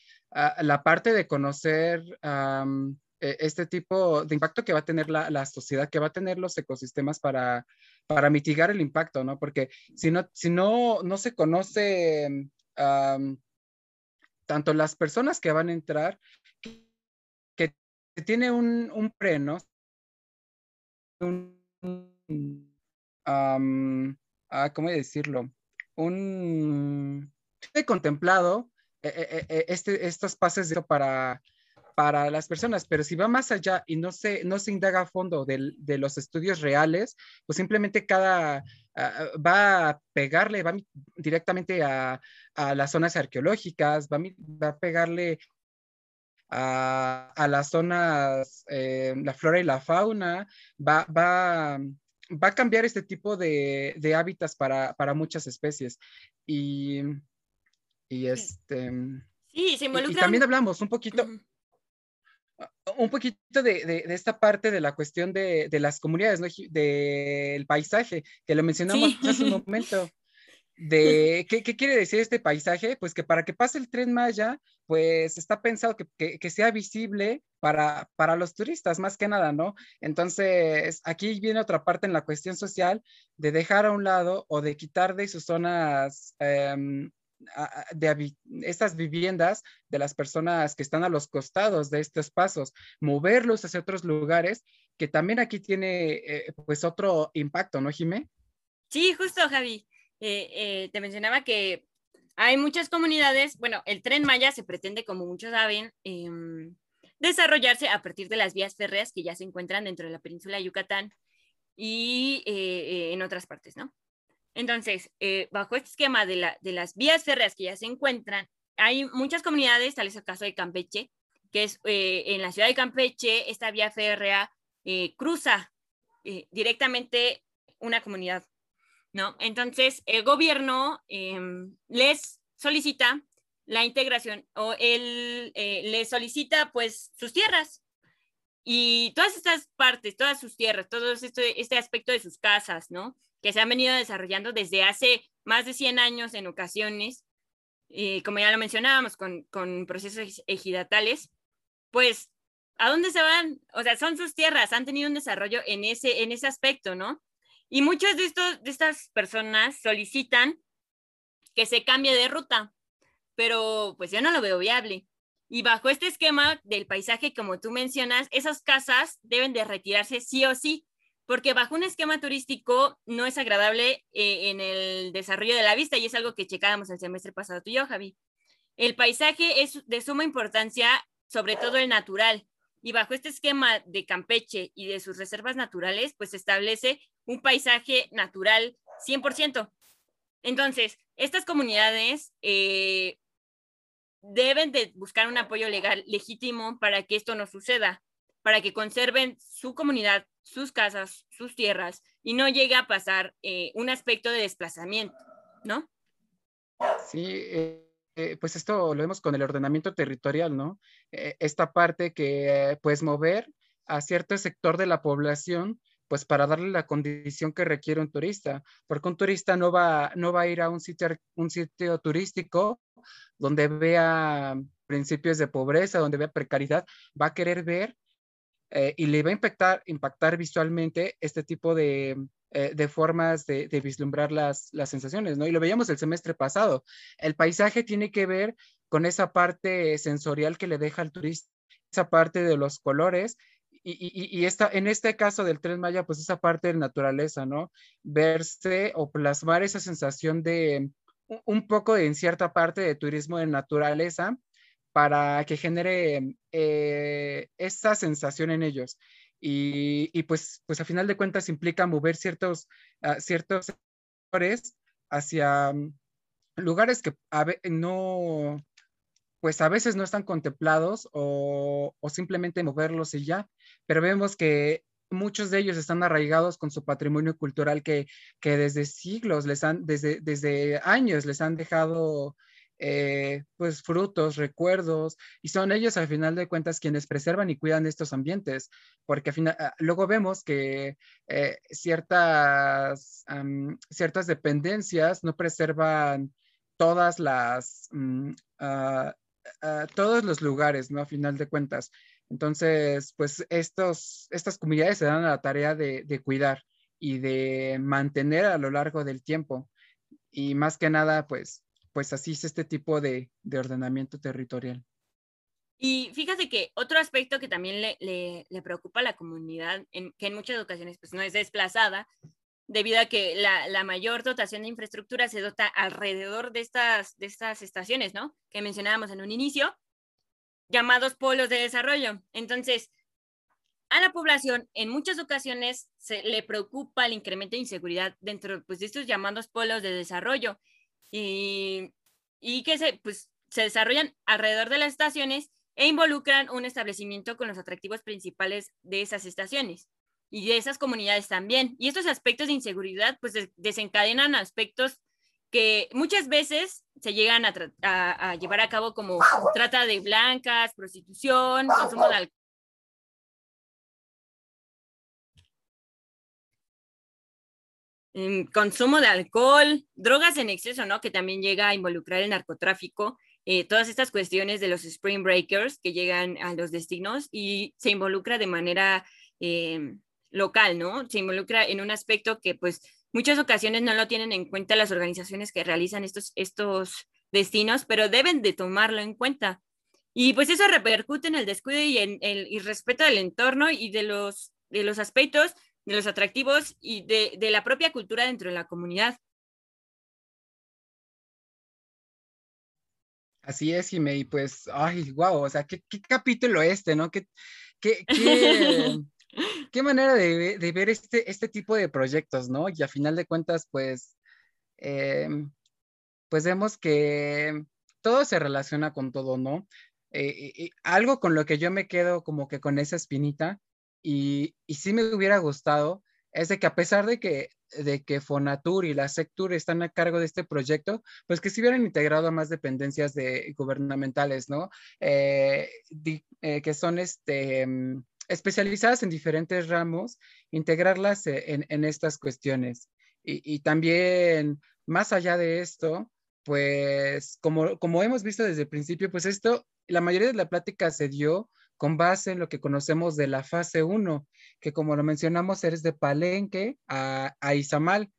B: la parte de conocer e, este tipo de impacto que va a tener la, sociedad, que va a tener los ecosistemas para, para mitigar el impacto, ¿no? Porque si no, si no, no se conoce tanto las personas que van a entrar, que, tiene un, un pre. Un, ah, ¿cómo decirlo? Un he contemplado eh, eh, eh, este, estos pases para, para las personas, pero si va más allá y no se, no se indaga a fondo de, los estudios reales, pues simplemente cada ah, va a pegarle, va directamente a, las zonas arqueológicas, va, a pegarle a, las zonas, la flora y la fauna, va, va, va a cambiar este tipo de, de hábitats para, para muchas especies. Y y este.
A: Sí, se
B: Y, también hablamos un poquito. Un poquito de, de, esta parte de la cuestión de, de las comunidades, ¿no? del paisaje, que lo mencionamos hace un momento. De, ¿qué, ¿qué, quiere decir este paisaje? Pues que para que pase el tren Maya, pues está pensado que, que, que, sea visible para, para los turistas, más que nada, ¿no? Entonces, aquí viene otra parte en la cuestión social de dejar a un lado o de quitar de sus zonas eh, de estas viviendas de las personas que están a los costados de estos pasos, moverlos hacia otros lugares, que también aquí tiene eh, pues otro impacto, ¿no, Jimé?
A: Sí, justo, Javi. Eh, eh, te mencionaba que hay muchas comunidades, bueno, el tren Maya se pretende, como muchos saben, em, desarrollarse a partir de las vías férreas que ya se encuentran dentro de la península de Yucatán y en otras partes, ¿no? Entonces, eh, bajo este esquema de, las vías férreas que ya se encuentran, hay muchas comunidades, tal es el caso de Campeche, que es eh, en la ciudad de Campeche, esta vía férrea eh, cruza directamente una comunidad, ¿no? Entonces, el gobierno em, les solicita la integración o él les solicita pues sus tierras y todas estas partes, todas sus tierras, todo este, este aspecto de sus casas, ¿no? Que se han venido desarrollando desde hace más de 100 años en ocasiones, y como ya lo mencionábamos, con, con procesos ejidatales, pues, ¿a dónde se van? O sea, son sus tierras, han tenido un desarrollo en ese, en ese aspecto, ¿no? Y muchas de, de estas personas solicitan que se cambie de ruta, pero pues yo no lo veo viable. Y bajo este esquema del paisaje, como tú mencionas, esas casas deben de retirarse sí o sí, porque bajo un esquema turístico no es agradable eh, en el desarrollo de la vista y es algo que checábamos el semestre pasado tú y yo, Javi. El paisaje es de suma importancia, sobre todo el natural, y bajo este esquema de Campeche y de sus reservas naturales, pues establece un paisaje natural 100%. Entonces, estas comunidades eh, deben de buscar un apoyo legal legítimo para que esto no suceda, para que conserven su comunidad, sus casas, sus tierras y no llegue a pasar eh, un aspecto de desplazamiento, ¿no?
B: Sí, eh, eh, pues esto lo vemos con el ordenamiento territorial, ¿no? esta parte que puedes mover a cierto sector de la población pues para darle la condición que requiere un turista, porque un turista no va, no va a ir a un sitio, un sitio turístico donde vea principios de pobreza, donde vea precariedad, va a querer ver eh, y le va a impactar, impactar visualmente este tipo de, eh, formas de, vislumbrar las, las, sensaciones, ¿no? Y lo veíamos el semestre pasado. El paisaje tiene que ver con esa parte sensorial que le deja al turista, esa parte de los colores. Y, y, esta, en este caso del Tren Maya, pues esa parte de naturaleza, ¿no? Verse o plasmar esa sensación de un poco en cierta parte de turismo de naturaleza, para que genere eh, esa sensación en ellos. Y, pues, pues a final de cuentas implica mover ciertos, uh, ciertos sectores hacia mm, lugares que no, pues a veces no están contemplados o, o, simplemente moverlos y ya, pero vemos que muchos de ellos están arraigados con su patrimonio cultural que, que desde siglos, les han, desde, desde años les han dejado eh, pues frutos, recuerdos, y son ellos al final de cuentas quienes preservan y cuidan estos ambientes, porque final, ah, luego vemos que eh, ciertas, ciertas dependencias no preservan todas las, mm, ah, ah, todos los lugares, ¿no? A final de cuentas. Entonces, pues estos, estas comunidades se dan a la tarea de cuidar y de mantener a lo largo del tiempo. Y más que nada, pues pues así es este tipo de, ordenamiento territorial.
A: Y fíjate que otro aspecto que también le, preocupa a la comunidad, en, que en muchas ocasiones pues, no es desplazada, debido a que la, mayor dotación de infraestructura se dota alrededor de estas, de estas estaciones, ¿no? Que mencionábamos en un inicio, llamados polos de desarrollo. Entonces, a la población en muchas ocasiones se le preocupa el incremento de inseguridad dentro pues, de estos llamados polos de desarrollo y, y que se, pues, se desarrollan alrededor de las estaciones e involucran un establecimiento con los atractivos principales de esas estaciones y de esas comunidades también. Y estos aspectos de inseguridad pues desencadenan aspectos que muchas veces se llegan a, a, a, llevar a cabo como trata de blancas, prostitución, consumo de consumo de alcohol, drogas en exceso, ¿no? Que también llega a involucrar el narcotráfico, eh, todas estas cuestiones de los spring breakers que llegan a los destinos y se involucra de manera em, local, ¿no? Se involucra en un aspecto que pues muchas ocasiones no lo tienen en cuenta las organizaciones que realizan estos, estos destinos, pero deben de tomarlo en cuenta. Y pues eso repercute en el descuido y en el irrespeto del entorno y de los, de los aspectos de los atractivos y de, de la propia cultura dentro de la comunidad.
B: Así es, Jimé, y pues, ay, wow, o sea, qué, qué capítulo este, ¿no? Qué, qué, qué, manera de, de, ver este, este tipo de proyectos, ¿no? Y a final de cuentas, pues, eh, pues vemos que todo se relaciona con todo, ¿no? Eh, y algo con lo que yo me quedo como que con esa espinita y, y sí me hubiera gustado es de que a pesar de que, de que Fonatur y la Sectur están a cargo de este proyecto, pues que se hubieran integrado a más dependencias de, gubernamentales, ¿no? Eh, eh, que son este, mm, especializadas en diferentes ramos, integrarlas e, en, en estas cuestiones. Y, y, también, más allá de esto, pues como, como hemos visto desde el principio, pues esto, la mayoría de la plática se dio con base en lo que conocemos de la fase 1, que como lo mencionamos, eres de Palenque a, a Izamal.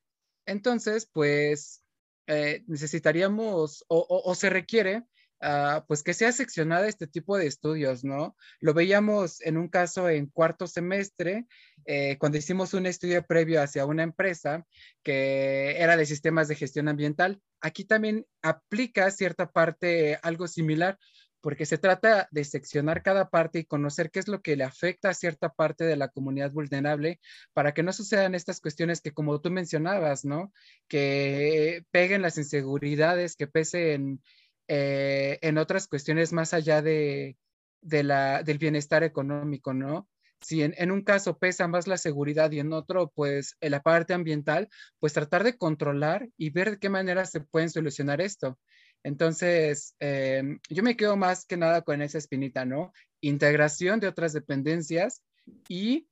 B: Entonces, pues eh, necesitaríamos o, se requiere ah, pues que sea seccionada este tipo de estudios, ¿no? Lo veíamos en un caso en cuarto semestre, eh, cuando hicimos un estudio previo hacia una empresa que era de sistemas de gestión ambiental aquí también aplica cierta parte algo similar, porque se trata de seccionar cada parte y conocer qué es lo que le afecta a cierta parte de la comunidad vulnerable para que no sucedan estas cuestiones que como tú mencionabas, ¿no? Que peguen las inseguridades, que pesen eh, en otras cuestiones más allá de, del bienestar económico, ¿no? Si en, un caso pesa más la seguridad y en otro, pues la parte ambiental, pues tratar de controlar y ver de qué manera se pueden solucionar esto. Entonces, em, yo me quedo más que nada con esa espinita, ¿no? Integración de otras dependencias y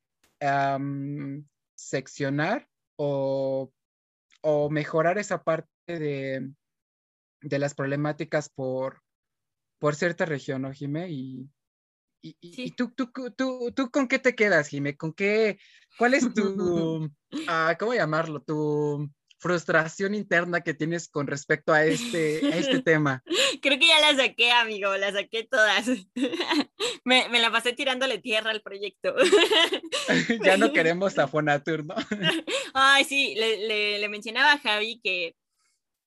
B: seccionar o, mejorar esa parte de, las problemáticas por, por cierta región, ¿no, Jimé? Y, y, tú, tú, tú, tú, con qué te quedas, Jimé? ¿Con qué? ¿Cuál es tu, ah, ¿cómo llamarlo? Tu frustración interna que tienes con respecto a este, a este tema?
A: Creo que ya la saqué, amigo, la saqué todas. me, me, la pasé tirándole tierra al proyecto.
B: ya no queremos a Fonatur, ¿no?
A: Ay, sí, le, le, mencionaba a Javi que,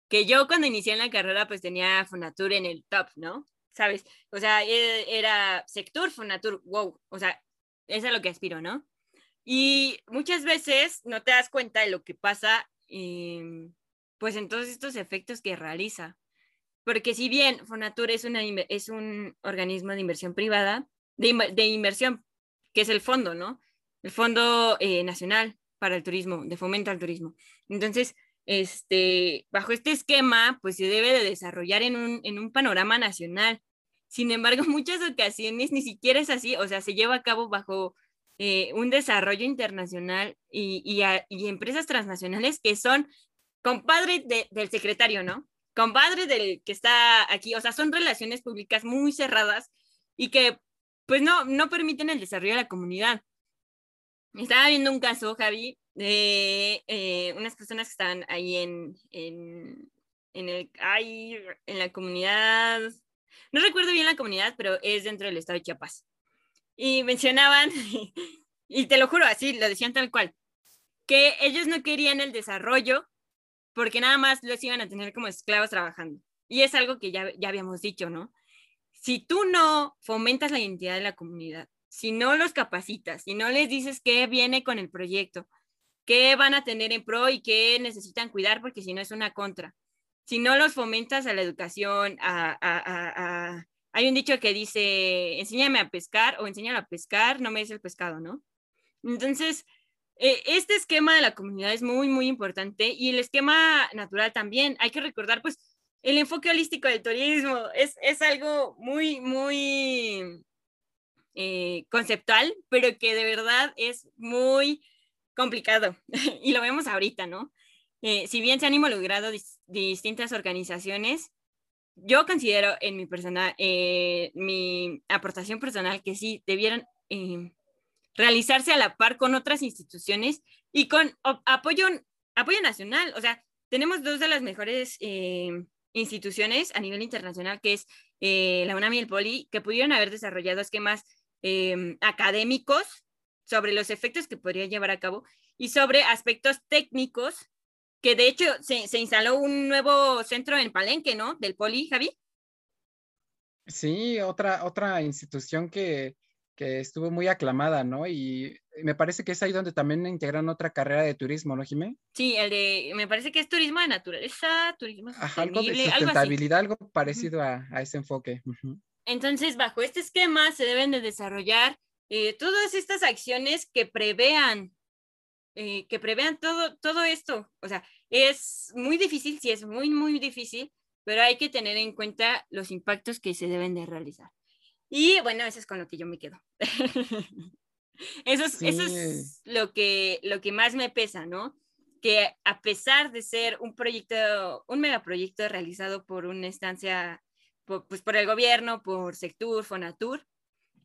A: que yo cuando inicié en la carrera pues tenía Fonatur en el top, ¿no? ¿Sabes? O sea, e, era Sector, Fonatur, wow, o sea, es a lo que aspiro, ¿no? Y muchas veces no te das cuenta de lo que pasa Em, pues en todos estos efectos que realiza. Porque si bien Fonatur es, una, es un organismo de inversión privada, de, inversión, que es el fondo, ¿no? El Fondo eh, Nacional para el Turismo, de fomento al turismo. Entonces, este, bajo este esquema, pues se debe de desarrollar en un, en un panorama nacional. Sin embargo, muchas ocasiones ni siquiera es así, o sea, se lleva a cabo bajo eh, un desarrollo internacional y, y, empresas transnacionales que son compadres del secretario, ¿no? Compadres del que está aquí, o sea, son relaciones públicas muy cerradas y que pues no, no permiten el desarrollo de la comunidad. Estaba viendo un caso, Javi, de eh, unas personas que están ahí en, en, en, el, ahí, en la comunidad, no recuerdo bien la comunidad, pero es dentro del estado de Chiapas y mencionaban, y te lo juro, así lo decían tal cual, que ellos no querían el desarrollo porque nada más los iban a tener como esclavos trabajando. Y es algo que ya, ya habíamos dicho, ¿no? Si tú no fomentas la identidad de la comunidad, si no los capacitas, si no les dices qué viene con el proyecto, qué van a tener en pro y qué necesitan cuidar, porque si no es una contra. Si no los fomentas a la educación, a, a, a, hay un dicho que dice, enséñame a pescar o enséñame a pescar, no me des el pescado, ¿no? Entonces, eh, este esquema de la comunidad es muy, muy importante y el esquema natural también. Hay que recordar, pues, el enfoque holístico del turismo es, es algo muy, muy eh, conceptual, pero que de verdad es muy complicado y lo vemos ahorita, ¿no? Eh, si bien se han involucrado distintas organizaciones, yo considero en mi persona, eh, mi aportación personal que sí debieran eh, realizarse a la par con otras instituciones y con apoyo, apoyo nacional. O sea, tenemos dos de las mejores eh, instituciones a nivel internacional, que es la UNAM y el POLI, que pudieron haber desarrollado esquemas académicos sobre los efectos que podría llevar a cabo y sobre aspectos técnicos que de hecho se, se, instaló un nuevo centro en Palenque, ¿no? Del Poli, Javi.
B: Sí, otra, otra institución que, que estuvo muy aclamada, ¿no? Y me parece que es ahí donde también integran otra carrera de turismo, ¿no, Jimé?
A: Sí, el de, me parece que es turismo de naturaleza, turismo
B: Ajá, algo de sustentabilidad, algo, parecido a, a, ese enfoque.
A: Entonces, bajo este esquema se deben de desarrollar eh, todas estas acciones que prevean eh, que prevean todo, todo esto. O sea, es muy difícil, sí, es muy, muy difícil, pero hay que tener en cuenta los impactos que se deben de realizar. Y bueno, eso es con lo que yo me quedo. eso es, eso es lo, que, lo que más me pesa, ¿no? Que a pesar de ser un proyecto, un megaproyecto realizado por una instancia, pues por el gobierno, por Sectur, Fonatur,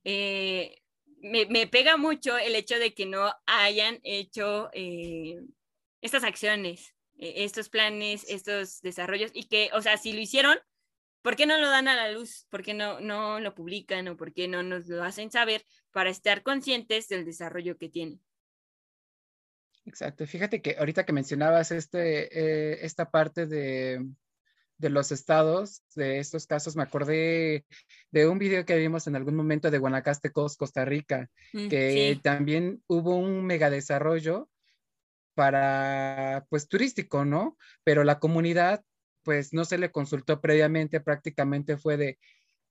A: eh, me, pega mucho el hecho de que no hayan hecho eh, estas acciones, eh, estos planes, estos desarrollos y que, o sea, si lo hicieron, ¿por qué no lo dan a la luz? ¿Por qué no, no lo publican o por qué no nos lo hacen saber para estar conscientes del desarrollo que tienen?
B: Exacto. Fíjate que ahorita que mencionabas este, eh, esta parte de, de los estados, de estos casos, me acordé de un video que vimos en algún momento de Guanacaste, Costa Rica, mm, que también hubo un mega desarrollo para, pues, turístico, ¿no? Pero la comunidad, pues, no se le consultó previamente, prácticamente fue de,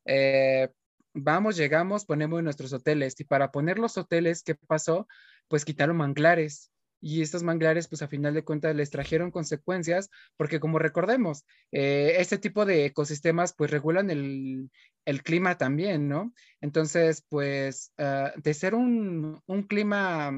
B: eh, vamos, llegamos, ponemos nuestros hoteles. Y para poner los hoteles, ¿qué pasó? Pues quitaron manglares y estos manglares, pues a final de cuentas les trajeron consecuencias, porque como recordemos, eh, este tipo de ecosistemas pues regulan el, clima también, ¿no? Entonces, pues ah, de ser un, un clima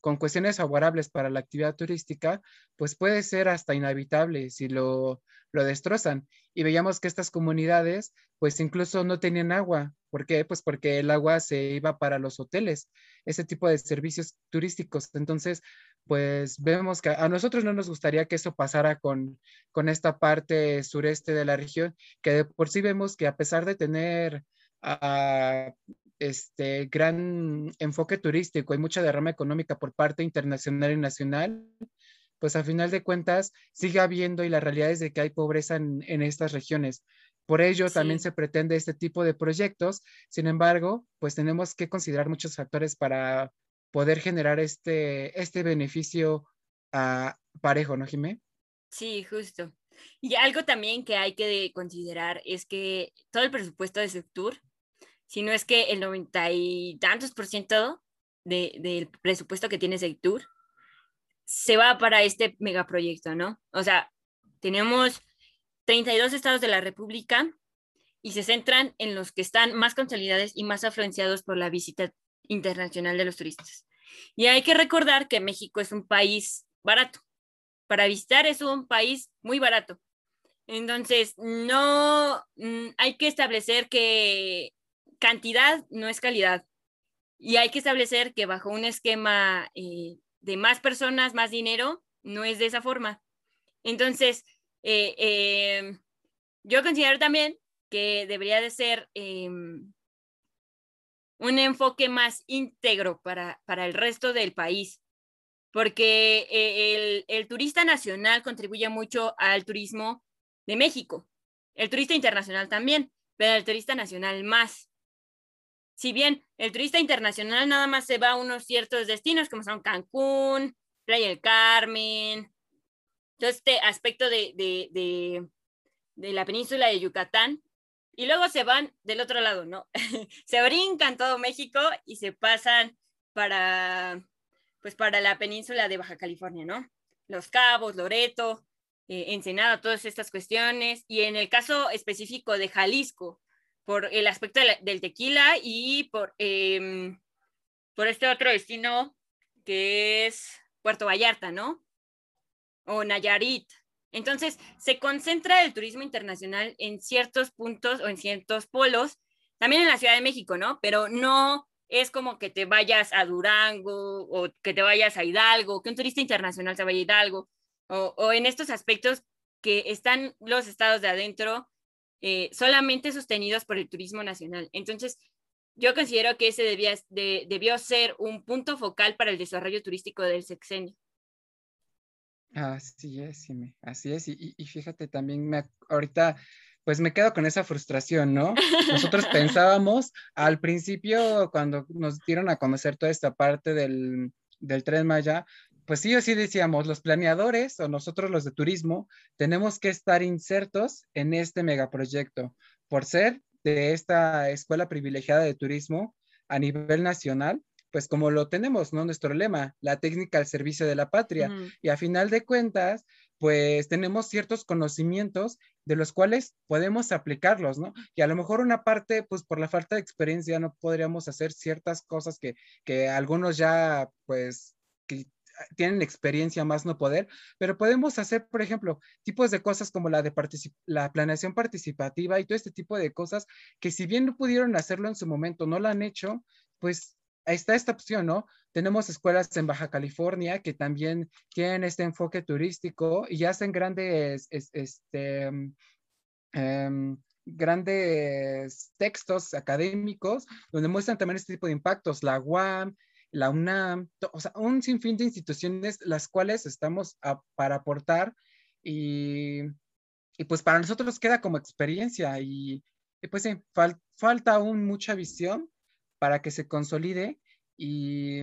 B: con cuestiones favorables para la actividad turística, pues puede ser hasta inhabitable si lo, lo destrozan. Y veíamos que estas comunidades, pues incluso no tenían agua. ¿Por qué? Pues porque el agua se iba para los hoteles, ese tipo de servicios turísticos. Entonces, pues vemos que a nosotros no nos gustaría que eso pasara con, con esta parte sureste de la región, que por sí vemos que a pesar de tener ah, este gran enfoque turístico y mucha derrama económica por parte internacional y nacional, pues a final de cuentas sigue habiendo y la realidad es de que hay pobreza en, estas regiones. Por ello también se pretende este tipo de proyectos. Sin embargo, pues tenemos que considerar muchos factores para poder generar este, este beneficio a parejo, ¿no, Jimé?
A: Sí, justo. Y algo también que hay que considerar es que todo el presupuesto de Sectur, si no es que el noventa y tantos por ciento del presupuesto que tiene Sectur, se va para este megaproyecto, ¿no? O sea, tenemos 32 estados de la República y se centran en los que están más consolidados y más afluenciados por la visita internacional de los turistas. Y hay que recordar que México es un país barato. Para visitar es un país muy barato. Entonces, no mm, hay que establecer que cantidad no es calidad. Y hay que establecer que bajo un esquema eh, de más personas, más dinero, no es de esa forma. Entonces, eh, eh, yo considero también que debería de ser un enfoque más íntegro para, para el resto del país, porque el, el, turista nacional contribuye mucho al turismo de México, el turista internacional también, pero el turista nacional más si bien el turista internacional nada más se va a unos ciertos destinos como son Cancún, Playa del Carmen, todo este aspecto de, de, de, la península de Yucatán, y luego se van del otro lado, ¿no? se brincan todo México y se pasan para, pues para la península de Baja California, ¿no? Los Cabos, Loreto, eh, Ensenada, todas estas cuestiones. Y en el caso específico de Jalisco, por el aspecto del tequila y por, em, por este otro destino que es Puerto Vallarta, ¿no? O Nayarit. Entonces, se concentra el turismo internacional en ciertos puntos o en ciertos polos, también en la Ciudad de México, ¿no? Pero no es como que te vayas a Durango o que te vayas a Hidalgo, que un turista internacional se vaya a Hidalgo, o, o en estos aspectos que están los estados de adentro eh, solamente sostenidos por el turismo nacional. Entonces, yo considero que ese debía, debió ser un punto focal para el desarrollo turístico del sexenio.
B: Así es, sí, así es. Y, fíjate, también me, ahorita, pues me quedo con esa frustración, ¿no? Nosotros pensábamos al principio, cuando nos dieron a conocer toda esta parte del, del Tren Maya, pues sí o sí decíamos, los planeadores o nosotros los de turismo tenemos que estar insertos en este megaproyecto por ser de esta escuela privilegiada de turismo a nivel nacional, pues como lo tenemos, ¿no? Nuestro lema, la técnica al servicio de la patria. Y a final de cuentas, pues tenemos ciertos conocimientos de los cuales podemos aplicarlos, ¿no? Y a lo mejor una parte, pues por la falta de experiencia no podríamos hacer ciertas cosas que, que algunos ya, pues, que tienen experiencia más no poder, pero podemos hacer, por ejemplo, tipos de cosas como la de la planeación participativa y todo este tipo de cosas que si bien no pudieron hacerlo en su momento, no lo han hecho, pues ahí está esta opción, ¿no? Tenemos escuelas en Baja California que también tienen este enfoque turístico y hacen grandes, este, em, grandes textos académicos donde muestran también este tipo de impactos. La UAM, la UNAM, o sea, un sinfín de instituciones las cuales estamos para aportar y, pues para nosotros queda como experiencia y, pues falta aún mucha visión para que se consolide y,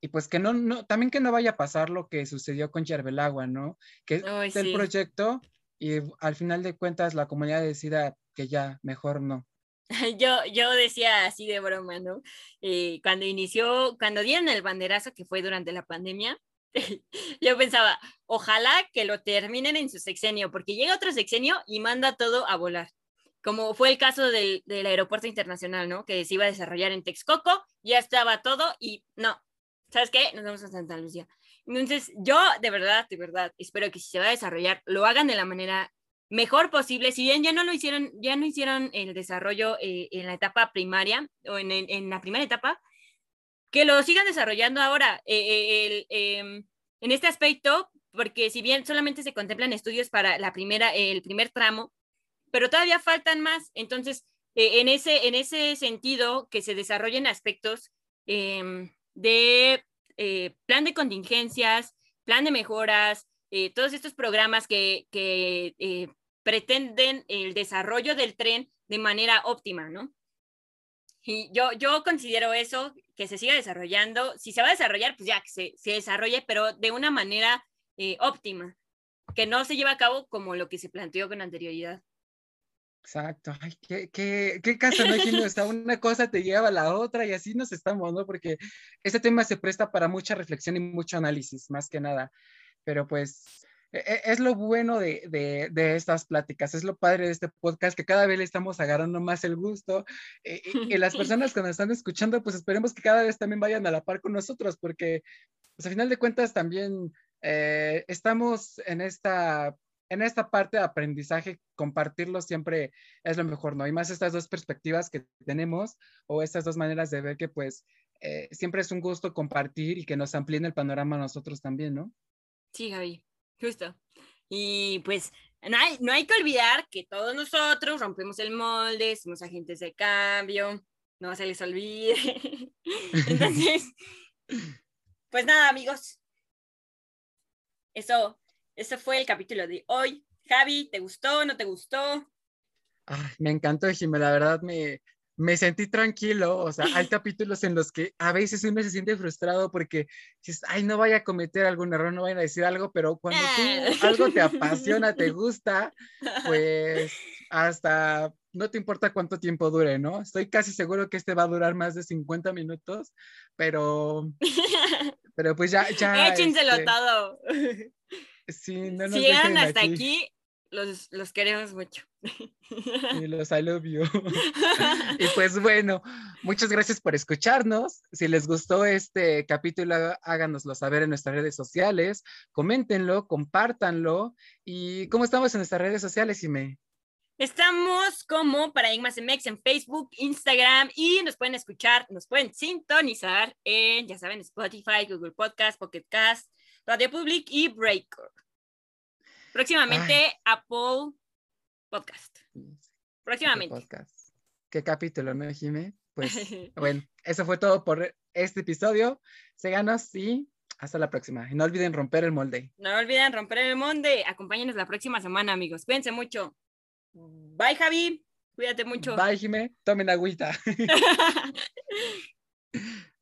B: y pues que no, no, también que no vaya a pasar lo que sucedió con Yerbelagua, ¿no? Que es el proyecto y al final de cuentas la comunidad decida que ya, mejor no.
A: Yo, yo decía así de broma, ¿no? Eh, cuando inició, cuando dieron el banderazo que fue durante la pandemia, yo pensaba, ojalá que lo terminen en su sexenio, porque llega otro sexenio y manda todo a volar. Como fue el caso del, del aeropuerto internacional, ¿no? Que se iba a desarrollar en Texcoco, ya estaba todo y no, ¿sabes qué? Nos vamos a Santa Lucía. Entonces, yo de verdad, de verdad, espero que si se va a desarrollar, lo hagan de la manera mejor posible. Si bien ya no lo hicieron, ya no hicieron el desarrollo eh, en la etapa primaria o en, en, la primera etapa, que lo sigan desarrollando ahora eh, eh, em, en este aspecto, porque si bien solamente se contemplan estudios para la primera, el primer tramo, pero todavía faltan más. Entonces, en, ese, en ese sentido, que se desarrollen aspectos em, de plan de contingencias, plan de mejoras, eh, todos estos programas que, eh, pretenden el desarrollo del tren de manera óptima, ¿no? Y yo, yo considero eso, que se siga desarrollando. Si se va a desarrollar, pues ya que se, se desarrolle, pero de una manera óptima, que no se lleve a cabo como lo que se planteó con anterioridad.
B: Exacto, ay, qué, qué, qué caso, ¿no? O sea, una cosa te lleva a la otra y así nos estamos, ¿no? Porque este tema se presta para mucha reflexión y mucho análisis, más que nada. Pero pues e, e, es lo bueno de, de, de, estas pláticas, es lo padre de este podcast, que cada vez le estamos agarrando más el gusto. Eh, y, las personas que nos están escuchando, pues esperemos que cada vez también vayan a la par con nosotros, porque pues, al final de cuentas también eh, estamos en esta en esta parte de aprendizaje, compartirlo siempre es lo mejor, ¿no? hay más estas dos perspectivas que tenemos o estas dos maneras de ver que pues eh, siempre es un gusto compartir y que nos amplíen el panorama a nosotros también, ¿no?
A: Sí, Javi, justo. Y pues no hay, no hay que olvidar que todos nosotros rompemos el molde, somos agentes de cambio, no se les olvide. Entonces, pues nada, amigos. Eso ese fue el capítulo de hoy. Javi, ¿te gustó? ¿No te gustó?
B: me encantó, Jimmy. La verdad me, me sentí tranquilo. O sea, hay capítulos en los que a veces uno se siente frustrado porque dices, ay, no vaya a cometer algún error, no vaya a decir algo, pero cuando tú ah. algo te apasiona, te gusta, pues hasta no te importa cuánto tiempo dure, ¿no? Estoy casi seguro que este va a durar más de 50 minutos, pero, pero pues ya, ya.
A: Échenselo este todo.
B: Sí, no
A: si llegan hasta aquí, los, los, queremos mucho.
B: Y los I love you. y pues bueno, muchas gracias por escucharnos. Si les gustó este capítulo, háganoslo saber en nuestras redes sociales, coméntenlo, compártanlo. ¿Y cómo estamos en nuestras redes sociales, Ime?
A: Estamos como Paradigmas MX en Facebook, Instagram y nos pueden escuchar, nos pueden sintonizar en, ya saben, Spotify, Google Podcast, Pocket Cast, Radio Public y Breaker. Próximamente Apple Podcast. Próximamente.
B: ¿Qué capítulo, no, Jimé? Pues bueno, eso fue todo por este episodio. Síganos y hasta la próxima. Y no olviden romper el molde.
A: No olviden romper el molde. Acompáñenos la próxima semana, amigos. Cuídense mucho. Bye, Javi. Cuídate mucho.
B: Bye, Jimé. Tomen agüita.